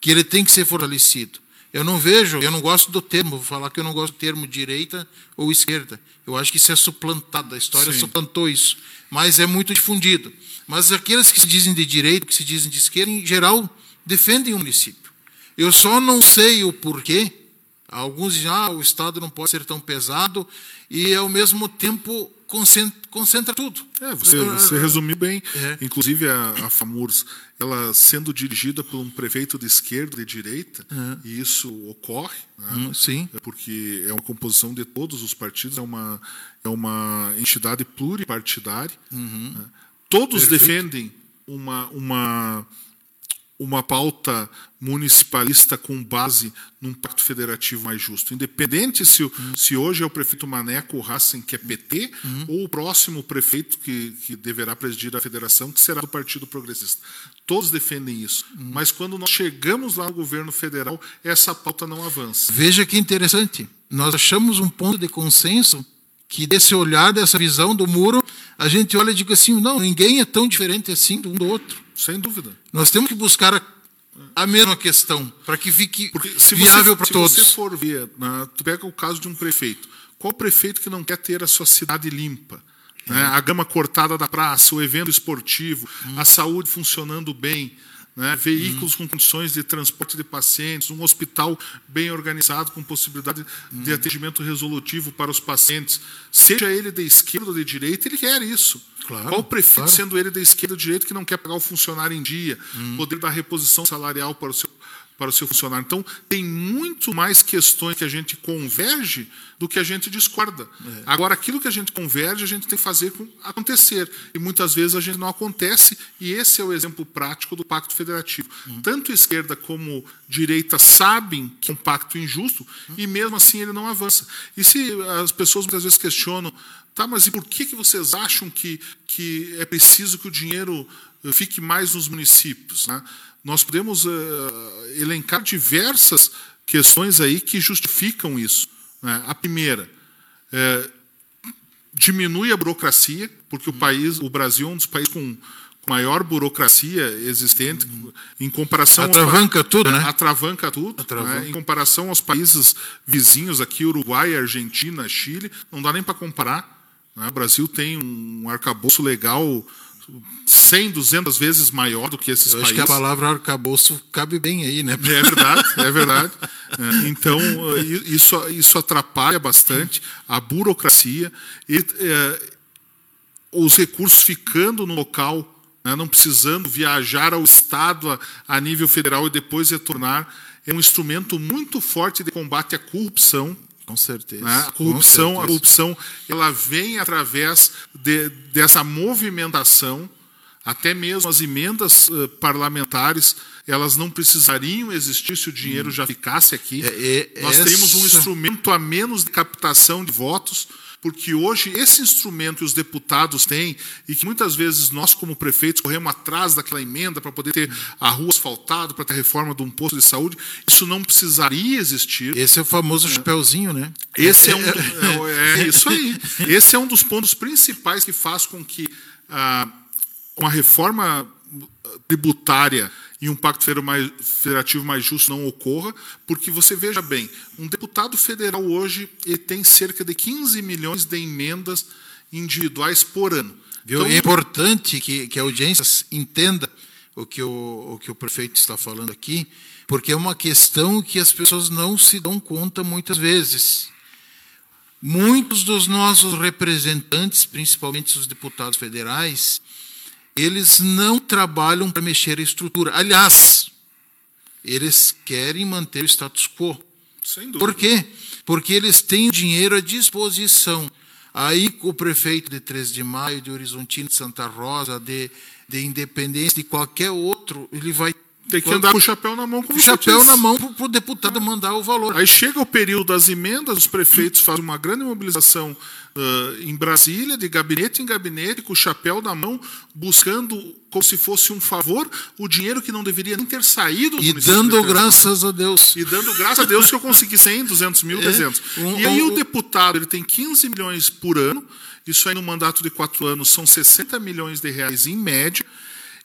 que ele tem que ser fortalecido. Eu não vejo, eu não gosto do termo, vou falar que eu não gosto do termo direita ou esquerda. Eu acho que isso é suplantado, a história Sim. suplantou isso, mas é muito difundido. Mas aqueles que se dizem de direita, que se dizem de esquerda, em geral, defendem o município. Eu só não sei o porquê. Alguns dizem, ah, o Estado não pode ser tão pesado, e ao mesmo tempo concentra, concentra tudo. É, você, você resumiu bem. É. Inclusive, a, a FAMURS, ela sendo dirigida por um prefeito de esquerda e de direita, é. e isso ocorre, né? hum, sim. É porque é uma composição de todos os partidos, é uma, é uma entidade pluripartidária. Uhum. Né? Todos Perfeito. defendem uma, uma uma pauta municipalista com base num pacto federativo mais justo. Independente se, uhum. se hoje é o prefeito Maneco Hassen, que é PT, uhum. ou o próximo prefeito que, que deverá presidir a federação, que será do Partido Progressista. Todos defendem isso. Uhum. Mas quando nós chegamos lá no governo federal, essa pauta não avança. Veja que interessante. Nós achamos um ponto de consenso que desse olhar, dessa visão do muro, a gente olha e diz assim, não, ninguém é tão diferente assim de um do outro. Sem dúvida. Nós temos que buscar a, a mesma questão, para que fique viável para todos. Se você for ver, né, tu pega o caso de um prefeito. Qual prefeito que não quer ter a sua cidade limpa? Né? A gama cortada da praça, o evento esportivo, hum. a saúde funcionando bem. Né? veículos com condições de transporte de pacientes, um hospital bem organizado com possibilidade de atendimento resolutivo para os pacientes, seja ele de esquerda ou de direita, ele quer isso. Claro, Qual prefeito, claro. sendo ele de esquerda ou de direita, que não quer pagar o funcionário em dia, poder dar reposição salarial para o seu para o seu funcionário. Então, tem muito mais questões que a gente converge do que a gente discorda. Agora, aquilo que a gente converge, a gente tem que fazer com- acontecer. E muitas vezes a gente não acontece, e esse é o exemplo prático do Pacto Federativo. Tanto esquerda como direita sabem que é um pacto injusto, e mesmo assim ele não avança. E se as pessoas muitas vezes questionam, tá, mas e por que, que vocês acham que, que é preciso que o dinheiro eh, fique mais nos municípios? Né? Nós podemos eh, elencar diversas questões aí que justificam isso. né? A primeira, eh, diminui a burocracia, porque o país, o Brasil é um dos países com maior burocracia existente em comparação aos pa- Atravanca tudo, né? atravanca tudo. Atravanca. né? Em comparação aos países vizinhos aqui, Uruguai, Argentina, Chile, não dá nem para comparar. né? O Brasil tem um arcabouço legal 100, 200 vezes maior do que esses Eu acho países. que a palavra arcabouço cabe bem aí, né? É verdade, é verdade. É, Então, eh, isso, isso atrapalha bastante a burocracia e eh, os recursos ficando no local, né, não precisando viajar ao Estado a, a nível federal e depois retornar, é um instrumento muito forte de combate à corrupção. Com certeza. né? A corrupção, a certeza. corrupção, ela vem através de- dessa movimentação, até mesmo as emendas eh, parlamentares, elas não precisariam existir se o dinheiro já ficasse aqui. É, é, Nós teríamos um essa- instrumento a menos de captação de votos, porque hoje esse instrumento que os deputados têm, e que muitas vezes nós, como prefeitos, corremos atrás daquela emenda para poder ter a rua asfaltada, para ter a reforma de um posto de saúde, isso não precisaria existir. Esse é o famoso chapeuzinho, né? Esse é, um, é, é isso aí. Esse é um dos pontos principais que faz com que ah, uma reforma tributária e um pacto federativo mais justo não ocorra, porque você veja bem, um deputado federal hoje ele tem cerca de 15 milhões de emendas individuais por ano. Então, é importante que, que a audiência entenda o que o, o que o prefeito está falando aqui, porque é uma questão que as pessoas não se dão conta muitas vezes. Muitos dos nossos representantes, principalmente os deputados federais, eles não trabalham para mexer a estrutura. Aliás, eles querem manter o status quo. sem dúvida. Por quê? Porque eles têm dinheiro à disposição. Aí o prefeito de 3 de Maio, de Horizontina, de Santa Rosa, de, de Independência, de qualquer outro, ele vai Tem que andar com o chapéu na mão, como com o você chapéu na mão para o deputado mandar o valor. Aí chega o período das emendas, os prefeitos fazem uma grande mobilização ah, em Brasília, de gabinete em gabinete, com o chapéu na mão, buscando, como se fosse um favor, o dinheiro que não deveria nem ter saído do E dando graças a Deus. E dando graças a Deus que eu consegui 100, 200 mil, 300. Um- e aí um- o deputado ele tem 15 milhões por ano, isso aí no mandato de quatro anos são 60 milhões de reais em média.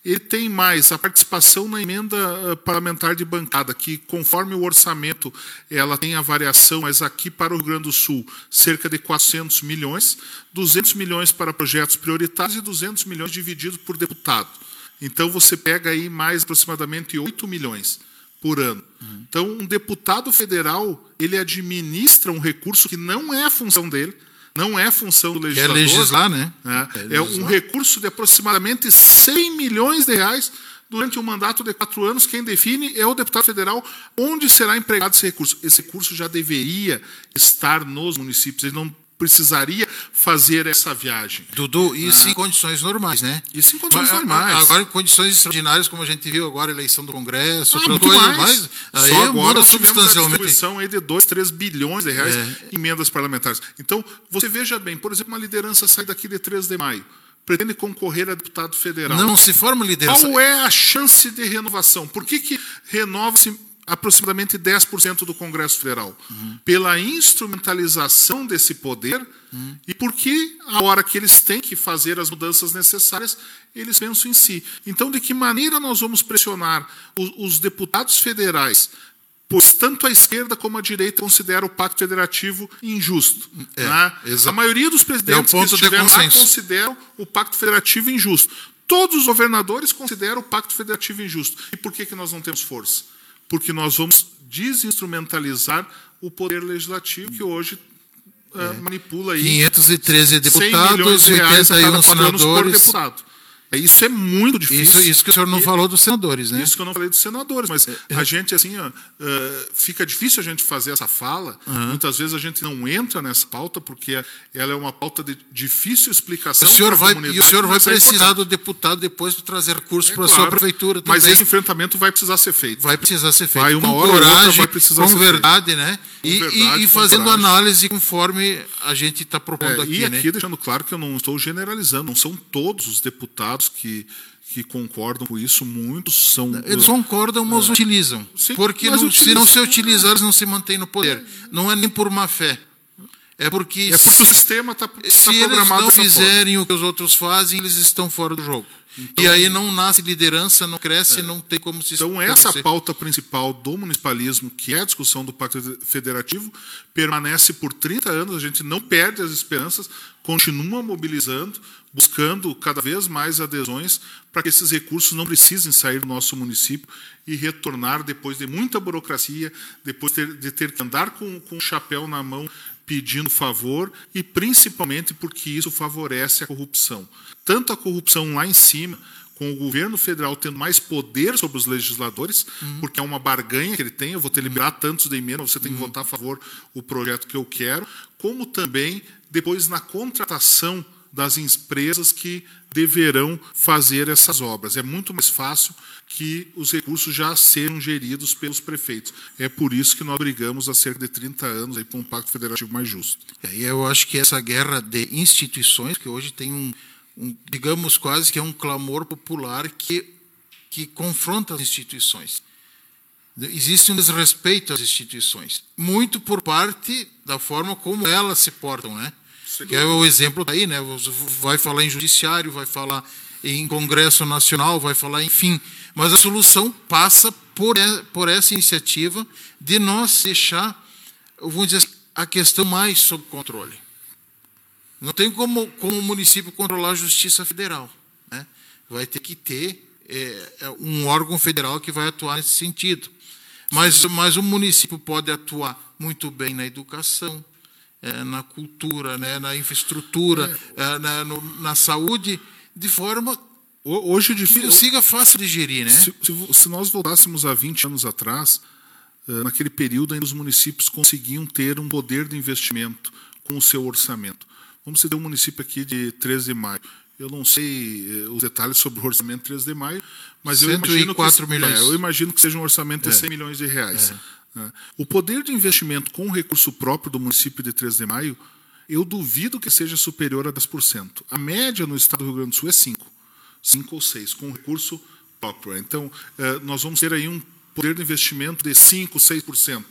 Ele tem mais a participação na emenda eh, parlamentar de bancada, que conforme o orçamento ela tem a variação, mas aqui para o Rio Grande do Sul, cerca de 400 milhões, 200 milhões para projetos prioritários e 200 milhões divididos por deputado. Então você pega aí mais aproximadamente 8 milhões por ano. Então, um deputado federal, ele administra um recurso que não é a função dele, não é função do legislador. legislar, né? Quer É um recurso de aproximadamente 100 milhões de reais durante um mandato de quatro anos. Quem define é o deputado federal onde será empregado esse recurso. Esse recurso já deveria estar nos municípios. Ele não precisaria fazer essa viagem. Dudu, isso em condições normais, né? Isso em condições Mas, normais. Agora, em condições extraordinárias, como a gente viu agora, a eleição do Congresso, Ah, muito coisa mais. aí Só agora a substancialmente. distribuição aí de 2, 3 bilhões de reais É. em emendas parlamentares. Então, você veja bem, por exemplo, uma liderança sai daqui de 3 de maio, pretende concorrer a deputado federal. Não se forma liderança. Qual é a chance de renovação? Por que, que renova-se aproximadamente 10% do Congresso Federal? Pela instrumentalização desse poder e porque a hora que eles têm que fazer as mudanças necessárias, eles pensam em si. Então, de que maneira nós vamos pressionar os, os deputados federais? Pois tanto a esquerda como a direita considera o pacto federativo injusto. É, né? A maioria dos É presidentes ponto que estiveram lá consideram o pacto federativo injusto. Todos os governadores consideram o pacto federativo injusto. E por que, que nós não temos força? Porque nós vamos desinstrumentalizar o poder legislativo que hoje uh, manipula aí 513 deputados, de 81 senadores. Isso é muito difícil. Isso, isso que o senhor não e, falou dos senadores, né? Isso que eu não falei dos senadores, mas é, a gente, assim, ó, uh, fica difícil a gente fazer essa fala. Uhum. Muitas vezes a gente não entra nessa pauta, porque ela é uma pauta de difícil explicação. O senhor vai, e o senhor vai é precisar é do deputado depois de trazer recursos é para a claro, sua prefeitura também. Mas esse enfrentamento vai precisar ser feito. Vai precisar ser feito. Vai uma com hora coragem, vai precisar com ser verdade, feito. né? Com e, verdade, e, e fazendo coragem. análise conforme a gente está propondo É, aqui, e aqui, né? deixando claro que eu não estou generalizando, não são todos os deputados que, que concordam com isso, muitos são. Eles concordam, mas não utilizam. Sim, Porque mas não- se não se utilizam. utilizar, eles não se mantêm no poder. Não é nem por má fé. É porque É porque o sistema está se eles programado não dessa forma. fizerem o que os outros fazem, eles estão fora do jogo. e aí não nasce liderança, não cresce, não tem como se Então, essa se- pauta principal do municipalismo, que é a discussão do Pacto Federativo, permanece por 30 anos, a gente não perde as esperanças, continua mobilizando, buscando cada vez mais adesões para que esses recursos não precisem sair do nosso município e retornar depois de muita burocracia, depois de ter que andar com, com o chapéu na mão pedindo favor e principalmente porque isso favorece a corrupção. Tanto a corrupção lá em cima, com o governo federal tendo mais poder sobre os legisladores, porque é uma barganha que ele tem, eu vou te liberar tantos de emenda, você tem que votar a favor o projeto que eu quero, como também depois na contratação das empresas que deverão fazer essas obras. É muito mais fácil que os recursos já sejam geridos pelos prefeitos. É por isso que nós brigamos há cerca de 30 anos aí por um pacto federativo mais justo. E eu acho que essa guerra de instituições, que hoje tem um, um, digamos quase que é um clamor popular que, que confronta as instituições. Existe um desrespeito às instituições, muito por parte da forma como elas se portam, né? Que é o exemplo daí, né? Vai falar em judiciário, vai falar em Congresso Nacional, vai falar, enfim. Mas a solução passa por, por essa iniciativa de nós deixar, vamos dizer a questão mais sob controle. Não tem como, como o município controlar a Justiça Federal. Né? Vai ter que ter é, é, um órgão federal que vai atuar nesse sentido. Mas, mas o município pode atuar muito bem na educação, é, na cultura, né, na infraestrutura, é, na, no- na saúde, de forma Ho- Hoje, que difícil, siga fácil de gerir. Né? Se, se- se nós voltássemos a 20 anos atrás, eh, naquele período ainda os municípios conseguiam ter um poder de investimento com o seu orçamento. Vamos citar um município aqui de 13 de maio. Eu não sei eh, os detalhes sobre o orçamento de 13 de maio, mas eu imagino, que, 104 milhões. é, eu imagino que seja um orçamento de 100 milhões de reais. né? O poder de investimento com o recurso próprio do município de 13 de maio, eu duvido que seja superior a 10%. A média no estado do Rio Grande do Sul é 5%. 5 ou 6, com recurso próprio. Então, eh, nós vamos ter aí um poder de investimento de 5, 6%.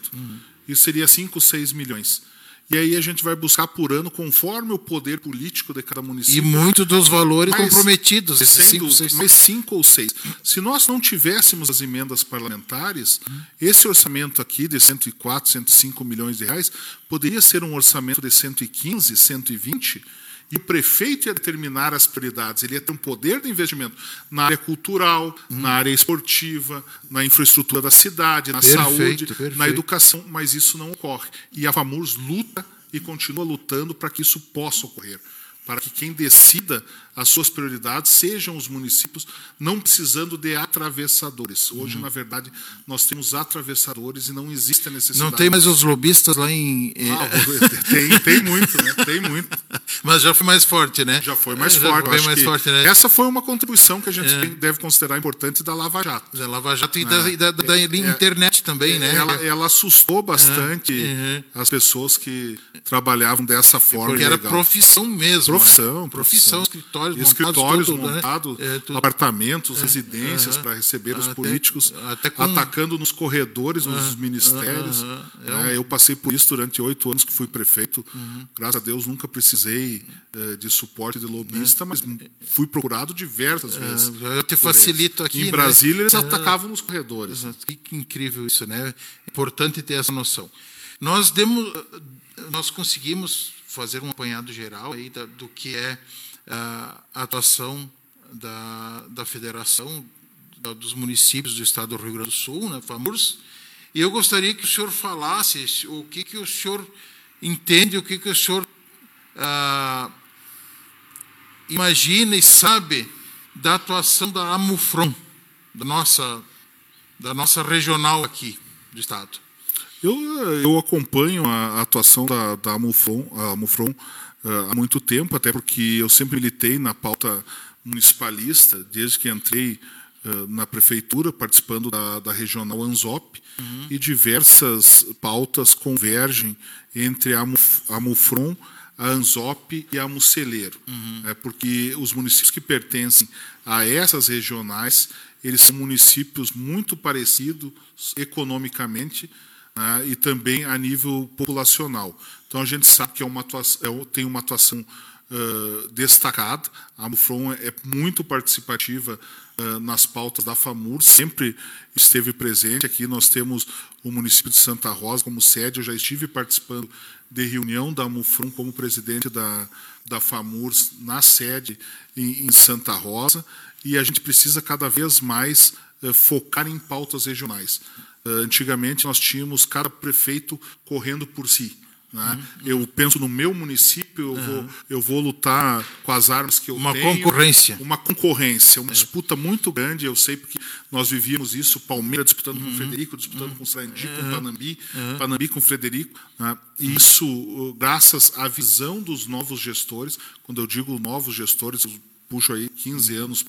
Isso seria 5, 6 milhões. E aí a gente vai buscar por ano, conforme o poder político de cada E município. muitos dos valores comprometidos, esses Sem cinco, seis- mais cinco ou seis. Se nós não tivéssemos as emendas parlamentares, esse orçamento aqui de 104, 105 milhões de reais poderia ser um orçamento de 115, 120, e o prefeito ia determinar as prioridades. Ele ia ter um poder de investimento na área cultural, na área esportiva, na infraestrutura da cidade, na Perfeito, saúde, perfeito. na educação, mas isso não ocorre. E a FAMURS luta e continua lutando para que isso possa ocorrer. Para que quem decida as suas prioridades sejam os municípios, não precisando de atravessadores. Hoje, na verdade, nós temos atravessadores e não existe a necessidade. Não tem mais os lobistas lá em. Ah, tem, tem muito, né? Tem muito. Mas já foi mais forte, né? Já foi mais É, forte. Foi acho mais forte, né? Essa foi uma contribuição que a gente tem- deve considerar importante da Lava Jato. Da Lava Jato e da, e da- da internet também, né? É, Ela, ela assustou bastante uhum. as pessoas que trabalhavam dessa forma. Porque era ilegal. profissão mesmo. Profissão, né? Profissão, escritórios, escritórios montados, tudo, né? É, tudo. apartamentos, residências para receber os Até- políticos, até com- atacando nos corredores, nos ministérios. É né? Eu passei por isso durante oito anos que fui prefeito. Uhum. Graças a Deus nunca precisei eh, de suporte de É. lobista, mas fui procurado diversas vezes. eu te facilito aqui, Em né? Brasília eles É. atacavam nos corredores. Que, incrível isso, né? Importante ter essa noção. Nós demos, nós conseguimos fazer um apanhado geral aí do que é a atuação da, da Federação dos Municípios do Estado do Rio Grande do Sul, né, FAMURS, e eu gostaria que o senhor falasse o que, que o senhor entende, o que, que o senhor ah, imagina e sabe da atuação da AMUFRON, da nossa, da nossa regional aqui do Estado. Eu, eu acompanho a atuação da, da Amufron, a Amufron há muito tempo, até porque eu sempre militei na pauta municipalista, desde que entrei na prefeitura, participando da, da regional ANZOP, uhum. e diversas pautas convergem entre a, a Mufron, a ANZOP e a Muceleiro. Uhum. É porque os municípios que pertencem a essas regionais, eles são municípios muito parecidos economicamente, né, e também a nível populacional. Então a gente sabe que é uma atuação, é, tem uma atuação uh, destacada. A Mufron é muito participativa uh, nas pautas da FAMUR, sempre esteve presente. Aqui nós temos o município de Santa Rosa como sede. Eu já estive participando de reunião da Mufron como presidente da, da FAMUR na sede em, em Santa Rosa. E a gente precisa cada vez mais focar em pautas regionais. Eh, antigamente nós tínhamos cada prefeito correndo por si. Né? Uhum. Eu penso no meu município, eu, uhum. vou, eu vou lutar com as armas que eu uma tenho. Uma concorrência. Uma concorrência, uma é. disputa muito grande. Eu sei porque nós vivíamos isso, Palmeiras disputando uhum. com o uhum. Frederico, disputando com o Sarandi, com o Panambi, Panambi com o Frederico. Né? E isso, uh, graças à visão dos novos gestores, quando eu digo novos gestores, eu puxo aí 15 anos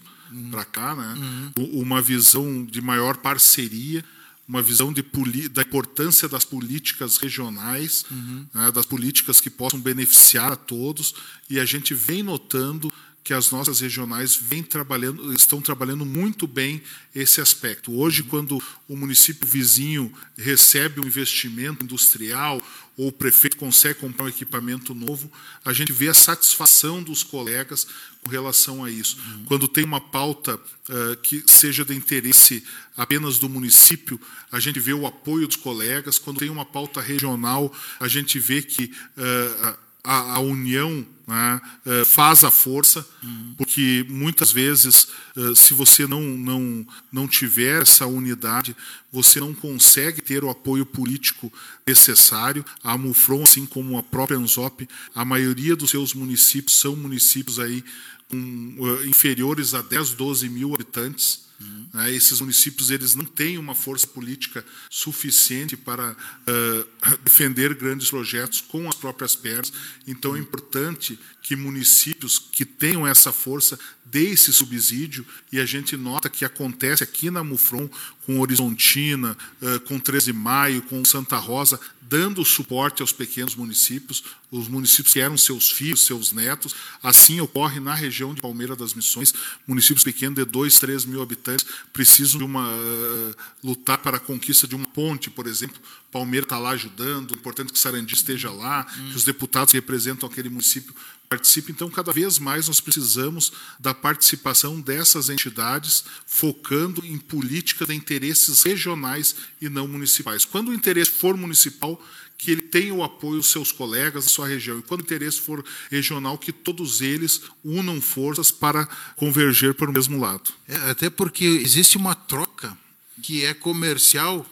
para cá, né? uma visão de maior parceria, uma visão da importância das políticas regionais, uhum. né, das políticas que possam beneficiar a todos, e a gente vem notando que as nossas regionais vêm trabalhando, estão trabalhando muito bem esse aspecto. Hoje, quando o município vizinho recebe um investimento industrial ou o prefeito consegue comprar um equipamento novo, a gente vê a satisfação dos colegas com relação a isso. Uhum. Quando tem uma pauta uh, que seja de interesse apenas do município, a gente vê o apoio dos colegas. Quando tem uma pauta regional, a gente vê que uh, a, a união né, uh, faz a força, uhum. porque muitas vezes, uh, se você não, não, não tiver essa unidade, você não consegue ter o apoio político necessário. A Mufron, assim como a própria Anzop, a maioria dos seus municípios são municípios aí com, uh, inferiores a 10, 12 mil habitantes. Uhum. esses municípios eles não têm uma força política suficiente para uh, defender grandes projetos com as próprias pernas. Então é importante que municípios que tenham essa força dê esse subsídio e a gente nota que acontece aqui na Mufron com Horizontina, uh, com 13 de Maio, com Santa Rosa, dando suporte aos pequenos municípios, os municípios que eram seus filhos, seus netos. Assim ocorre na região de Palmeira das Missões, municípios pequenos de 2, 3 mil habitantes precisam de uma uh, lutar para a conquista de uma ponte, por exemplo. Palmeira está lá ajudando, é importante que Sarandi esteja lá, hum. que os deputados que representam aquele município participem. Então, cada vez mais nós precisamos da participação dessas entidades, focando em política de interesses regionais e não municipais. Quando o interesse for municipal, que ele tenha o apoio dos seus colegas da sua região. E quando o interesse for regional, que todos eles unam forças para converger para o mesmo lado. É, até porque existe uma troca que é comercial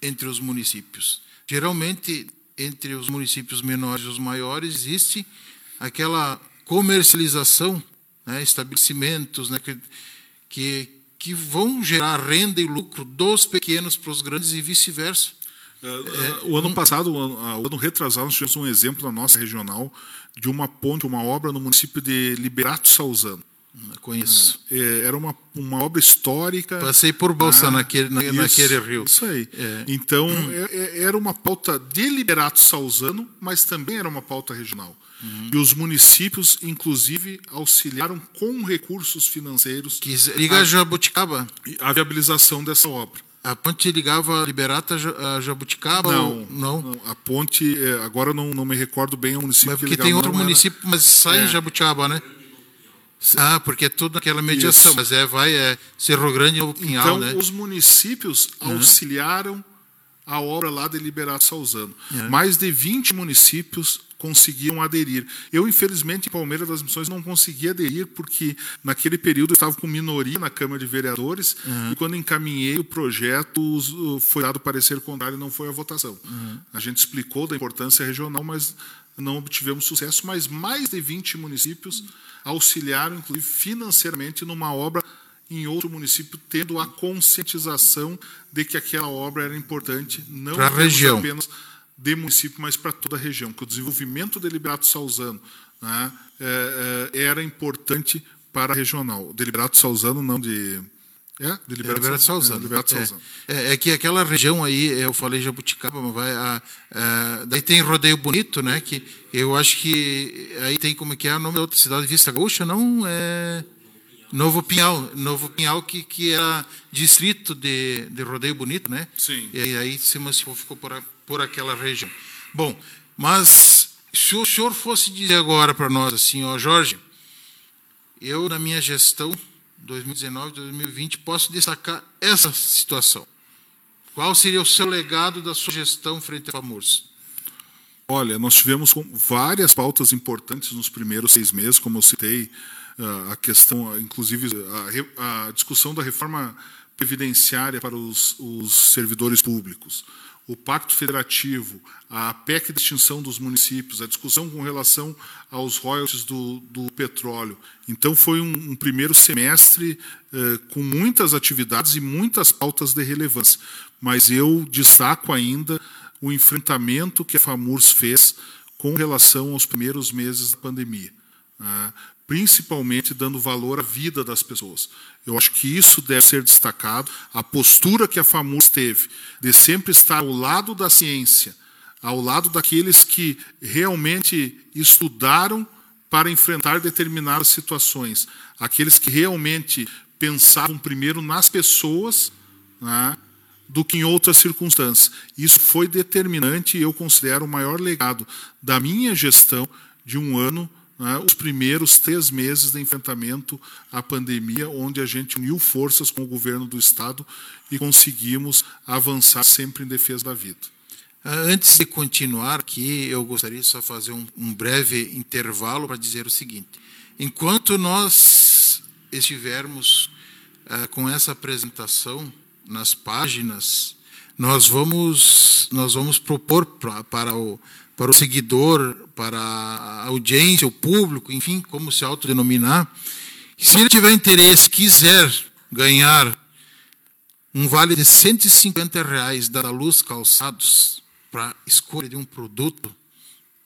entre os municípios. Geralmente, entre os municípios menores e os maiores, existe aquela comercialização, né, estabelecimentos né, que, que, vão gerar renda e lucro dos pequenos para os grandes e vice-versa. É, o ano passado, o ano, o ano retrasado, nós tivemos um exemplo na nossa regional de uma ponte, uma obra no município de Liberato Salzano. Conheço. É, era uma, uma obra histórica. Passei por Bolsa ah, naquele, na, isso, naquele rio. Isso aí. É. Então, hum. é, era uma pauta de Liberato Salzano, mas também era uma pauta regional. Uhum. E os municípios, inclusive, auxiliaram com recursos financeiros. Que liga a Jabuticaba? A viabilização dessa obra. A ponte ligava Liberata a Jabuticaba? Não, ou... não? não. A ponte, é, agora não, não me recordo bem o município mas porque que ligava, tem outro município, era... mas sai é. em Jabuticaba, né? Ah, porque é tudo naquela mediação, Isso. mas é, vai, é Cerro Grande ou Pinhal, então, né? os municípios uhum. auxiliaram a obra lá de Liberato Salzano. Uhum. Mais de 20 municípios conseguiam aderir. Eu, infelizmente, em Palmeiras das Missões não consegui aderir porque naquele período eu estava com minoria na Câmara de Vereadores uhum. e quando encaminhei o projeto foi dado parecer contrário e não foi a votação. Uhum. A gente explicou da importância regional, mas não obtivemos sucesso, mas mais de 20 municípios auxiliaram, inclusive financeiramente, numa obra em outro município, tendo a conscientização de que aquela obra era importante, não apenas de município, mas para toda a região, que o desenvolvimento do Deliberato Salzano né, é, é, era importante para a regional. Deliberato Salzano, não de. É, Deliberato, Deliberato Salzano. É, Deliberato Salzano. É, é, que aquela região aí, eu falei Jabuticaba, mas vai. A, a, daí tem Rodeio Bonito, né? Que eu acho que aí tem como é que é o nome da outra cidade, Vista Gaúcha, não? É. Novo Pinhal, Novo Pinhal que, que era distrito de, de Rodeio Bonito, né? Sim. E aí se ficou por, por aquela região. Bom, mas se o senhor fosse dizer agora para nós assim, ó Jorge, eu na minha gestão 2019, 2020 posso destacar essa situação. Qual seria o seu legado da sua gestão frente a FAMURS? Olha, nós tivemos várias pautas importantes nos primeiros seis meses, como eu citei, ah, a questão, inclusive a, a discussão da reforma previdenciária para os, os, servidores públicos, o Pacto Federativo, a PEC de extinção dos municípios, a discussão com relação aos royalties do, do petróleo. Então, foi um, um primeiro semestre eh, com muitas atividades e muitas pautas de relevância. Mas eu destaco ainda o enfrentamento que a FAMURS fez com relação aos primeiros meses da pandemia. Ah, principalmente dando valor à vida das pessoas. Eu acho que isso deve ser destacado, a postura que a FAMURS teve, de sempre estar ao lado da ciência, ao lado daqueles que realmente estudaram para enfrentar determinadas situações, aqueles que realmente pensavam primeiro nas pessoas né, do que em outras circunstâncias. Isso foi determinante e eu considero o maior legado da minha gestão de um ano né, os primeiros três meses de enfrentamento à pandemia, onde a gente uniu forças com o governo do Estado e conseguimos avançar sempre em defesa da vida. Ah, antes de continuar aqui, eu gostaria só fazer um, um breve intervalo para dizer o seguinte: enquanto nós estivermos uh, com essa apresentação nas páginas, nós vamos nós vamos propor pra, para o para o seguidor, para a audiência, o público, enfim, como se autodenominar, se ele tiver interesse, quiser ganhar um vale de 150 reais da Luz Calçados para escolha de um produto,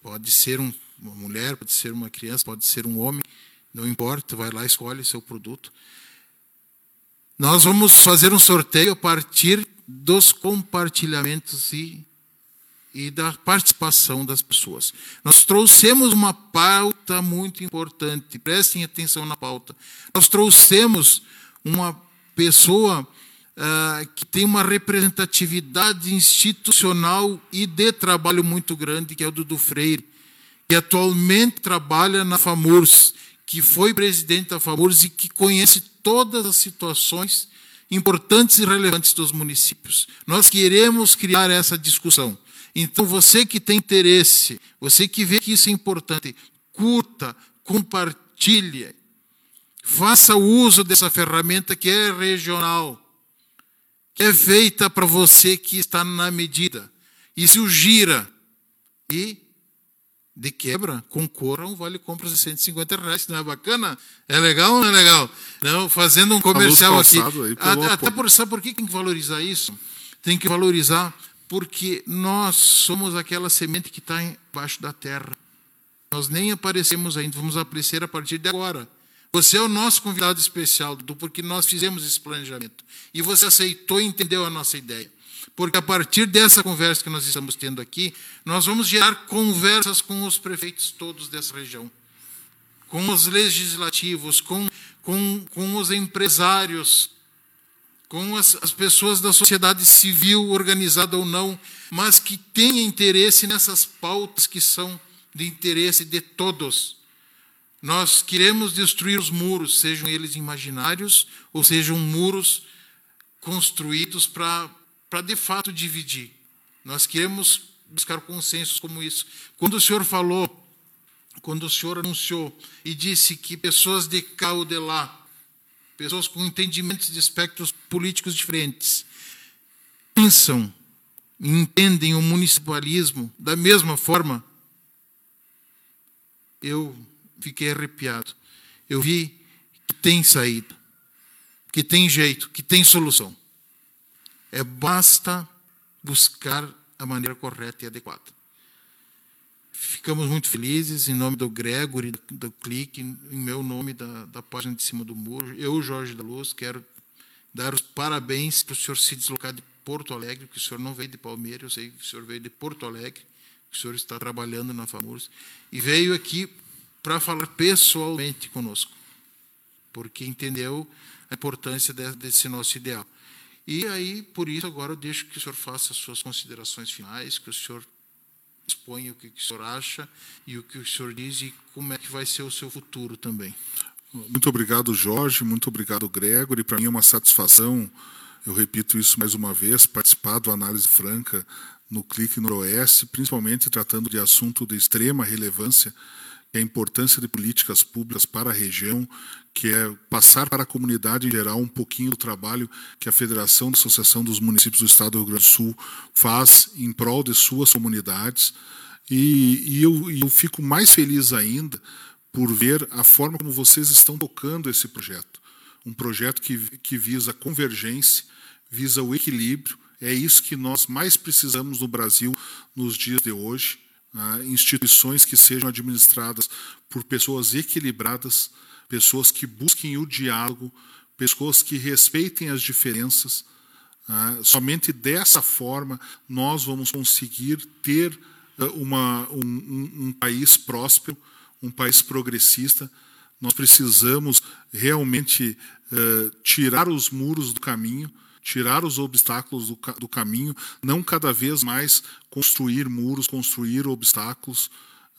pode ser um, uma mulher, pode ser uma criança, pode ser um homem, não importa, vai lá escolhe seu produto. Nós vamos fazer um sorteio a partir dos compartilhamentos e e da participação das pessoas. Nós trouxemos uma pauta muito importante, prestem atenção na pauta. Nós trouxemos uma pessoa uh, que tem uma representatividade institucional e de trabalho muito grande, que é o Dudu Freire, que atualmente trabalha na FAMURS, que foi presidente da FAMURS e que conhece todas as situações importantes e relevantes dos municípios. Nós queremos criar essa discussão. Então, você que tem interesse, você que vê que isso é importante, curta, compartilhe, faça uso dessa ferramenta que é regional, que é feita para você que está na medida. E se o gira e de quebra, concorra um vale compras de 150 reais. Não é bacana? É legal ou não é legal? Não, fazendo um comercial aqui. Aí, até, até por, sabe por que tem que valorizar isso? Tem que valorizar porque nós somos aquela semente que está embaixo da terra. Nós nem aparecemos ainda, vamos aparecer a partir de agora. Você é o nosso convidado especial, porque nós fizemos esse planejamento. E você aceitou e entendeu a nossa ideia. Porque a partir dessa conversa que nós estamos tendo aqui, nós vamos gerar conversas com os prefeitos todos dessa região, com os legislativos, com, com, com os empresários, com as, as pessoas da sociedade civil, organizada ou não, mas que tenha interesse nessas pautas que são de interesse de todos. Nós queremos destruir os muros, sejam eles imaginários ou sejam muros construídos para de fato dividir. Nós queremos buscar consensos como isso. Quando o senhor falou, quando o senhor anunciou e disse que pessoas de cá ou de lá, pessoas com entendimentos de espectros políticos diferentes, pensam e entendem o municipalismo da mesma forma, eu fiquei arrepiado. Eu vi que tem saída, que tem jeito, que tem solução. É basta buscar a maneira correta e adequada. Ficamos muito felizes, em nome do Gregory, do Clique, em meu nome, da, da página de cima do muro. Eu, Jorge da Luz, quero dar os parabéns para o senhor se deslocar de Porto Alegre, que o senhor não veio de Palmeiras, eu sei que o senhor veio de Porto Alegre, que o senhor está trabalhando na FAMURS, e veio aqui para falar pessoalmente conosco, porque entendeu a importância desse nosso ideal. E aí, por isso, agora eu deixo que o senhor faça as suas considerações finais, que o senhor exponha o que o senhor acha e o que o senhor diz e como é que vai ser o seu futuro também. Muito obrigado, Jorge. Muito obrigado, Gregory. Para mim é uma satisfação, eu repito isso mais uma vez, participar do Análise Franca no Clique Noroeste, principalmente tratando de assunto de extrema relevância que é a importância de políticas públicas para a região, que é passar para a comunidade em geral um pouquinho do trabalho que a Federação da Associação dos Municípios do Estado do Rio Grande do Sul faz em prol de suas comunidades. E, e eu, eu fico mais feliz ainda por ver a forma como vocês estão tocando esse projeto. Um projeto que, que visa convergência, visa o equilíbrio. É isso que nós mais precisamos no Brasil nos dias de hoje né, instituições que sejam administradas por pessoas equilibradas, pessoas que busquem o diálogo, pessoas que respeitem as diferenças. Né, somente dessa forma nós vamos conseguir ter uh, uma, um, um, um país próspero, um país progressista. Nós precisamos realmente uh, tirar os muros do caminho tirar os obstáculos do, do caminho, não cada vez mais construir muros, construir obstáculos.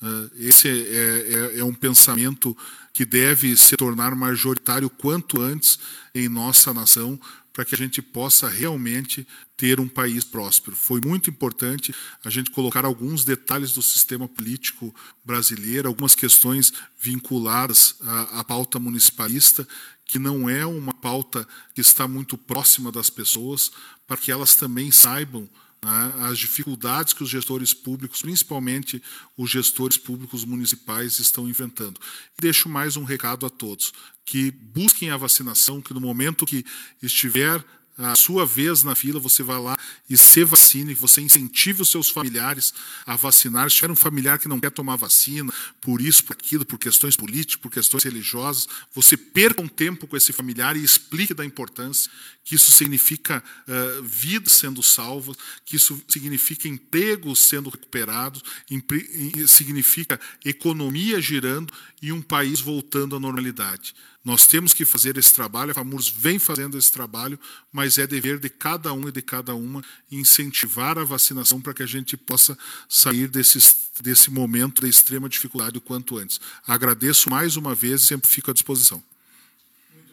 Uh, esse é, é, é, é, um pensamento que deve se tornar majoritário quanto antes em nossa nação, para que a gente possa realmente ter um país próspero. Foi muito importante a gente colocar alguns detalhes do sistema político brasileiro, algumas questões vinculadas à, à pauta municipalista, que não é uma pauta que está muito próxima das pessoas, para que elas também saibam né, as dificuldades que os gestores públicos, principalmente os gestores públicos municipais, estão enfrentando. E deixo mais um recado a todos: que busquem a vacinação, que no momento que estiver a sua vez na fila, você vai lá e se vacine, você incentive os seus familiares a vacinar. Se tiver um familiar que não quer tomar vacina, por isso, por aquilo, por questões políticas, por questões religiosas, você perca um tempo com esse familiar e explique da importância que isso significa uh, sendo salvas, que isso significa empregos sendo recuperados, significa economia girando e um país voltando à normalidade. Nós temos que fazer esse trabalho, a FAMURS vem fazendo esse trabalho, mas é dever de cada um e de cada uma incentivar a vacinação para que a gente possa sair desses, desse momento de extrema dificuldade o quanto antes. Agradeço mais uma vez e sempre fico à disposição.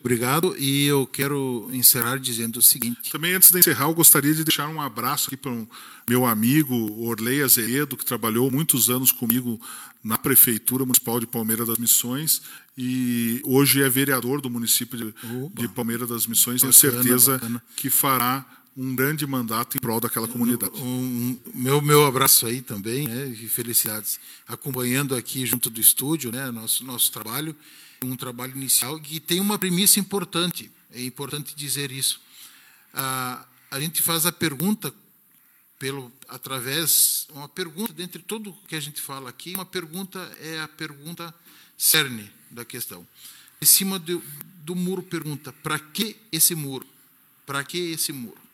Obrigado, e eu quero encerrar dizendo o seguinte. Também, antes de encerrar, eu gostaria de deixar um abraço aqui para um meu amigo Orley Azeredo, que trabalhou muitos anos comigo na Prefeitura Municipal de Palmeira das Missões e hoje é vereador do município de, de Palmeira das Missões. Bacana, Tenho certeza bacana. que fará um grande mandato em prol daquela comunidade. Um, um, meu, meu abraço aí também, né, e felicidades. Acompanhando aqui junto do estúdio, né, nosso, nosso trabalho um trabalho inicial que tem uma premissa importante. É importante dizer isso. Ah, a gente faz a pergunta pelo através uma pergunta dentre tudo que a gente fala aqui, uma pergunta é a pergunta cerne da questão. Em cima do, do muro pergunta: para que esse muro? Para que esse muro?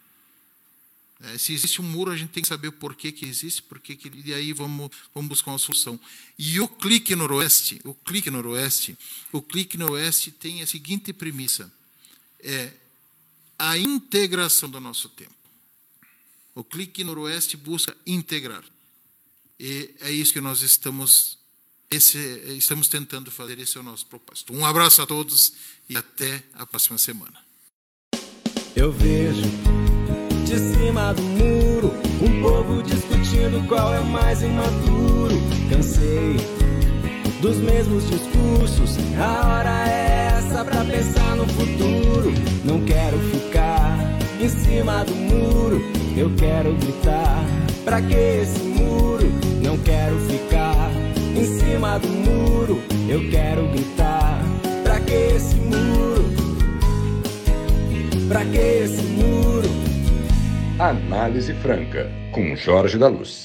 É, se existe um muro, a gente tem que saber o porquê que existe, porquê que, e aí vamos, vamos buscar uma solução. E o clique noroeste, o clique noroeste, o clique noroeste tem a seguinte premissa: é a integração do nosso tempo. O clique noroeste busca integrar. E é isso que nós estamos esse, estamos tentando fazer, esse é o nosso propósito. Um abraço a todos e até a próxima semana. Eu vejo de cima do muro Um povo discutindo qual é o mais imaturo. Cansei dos mesmos discursos. A hora é essa pra pensar no futuro. Não quero ficar em cima do muro. Eu quero gritar. Pra que esse muro? Não quero ficar em cima do muro. Eu quero gritar. Pra que esse muro? Pra que esse muro? Análise Franca, com Jorge da Luz.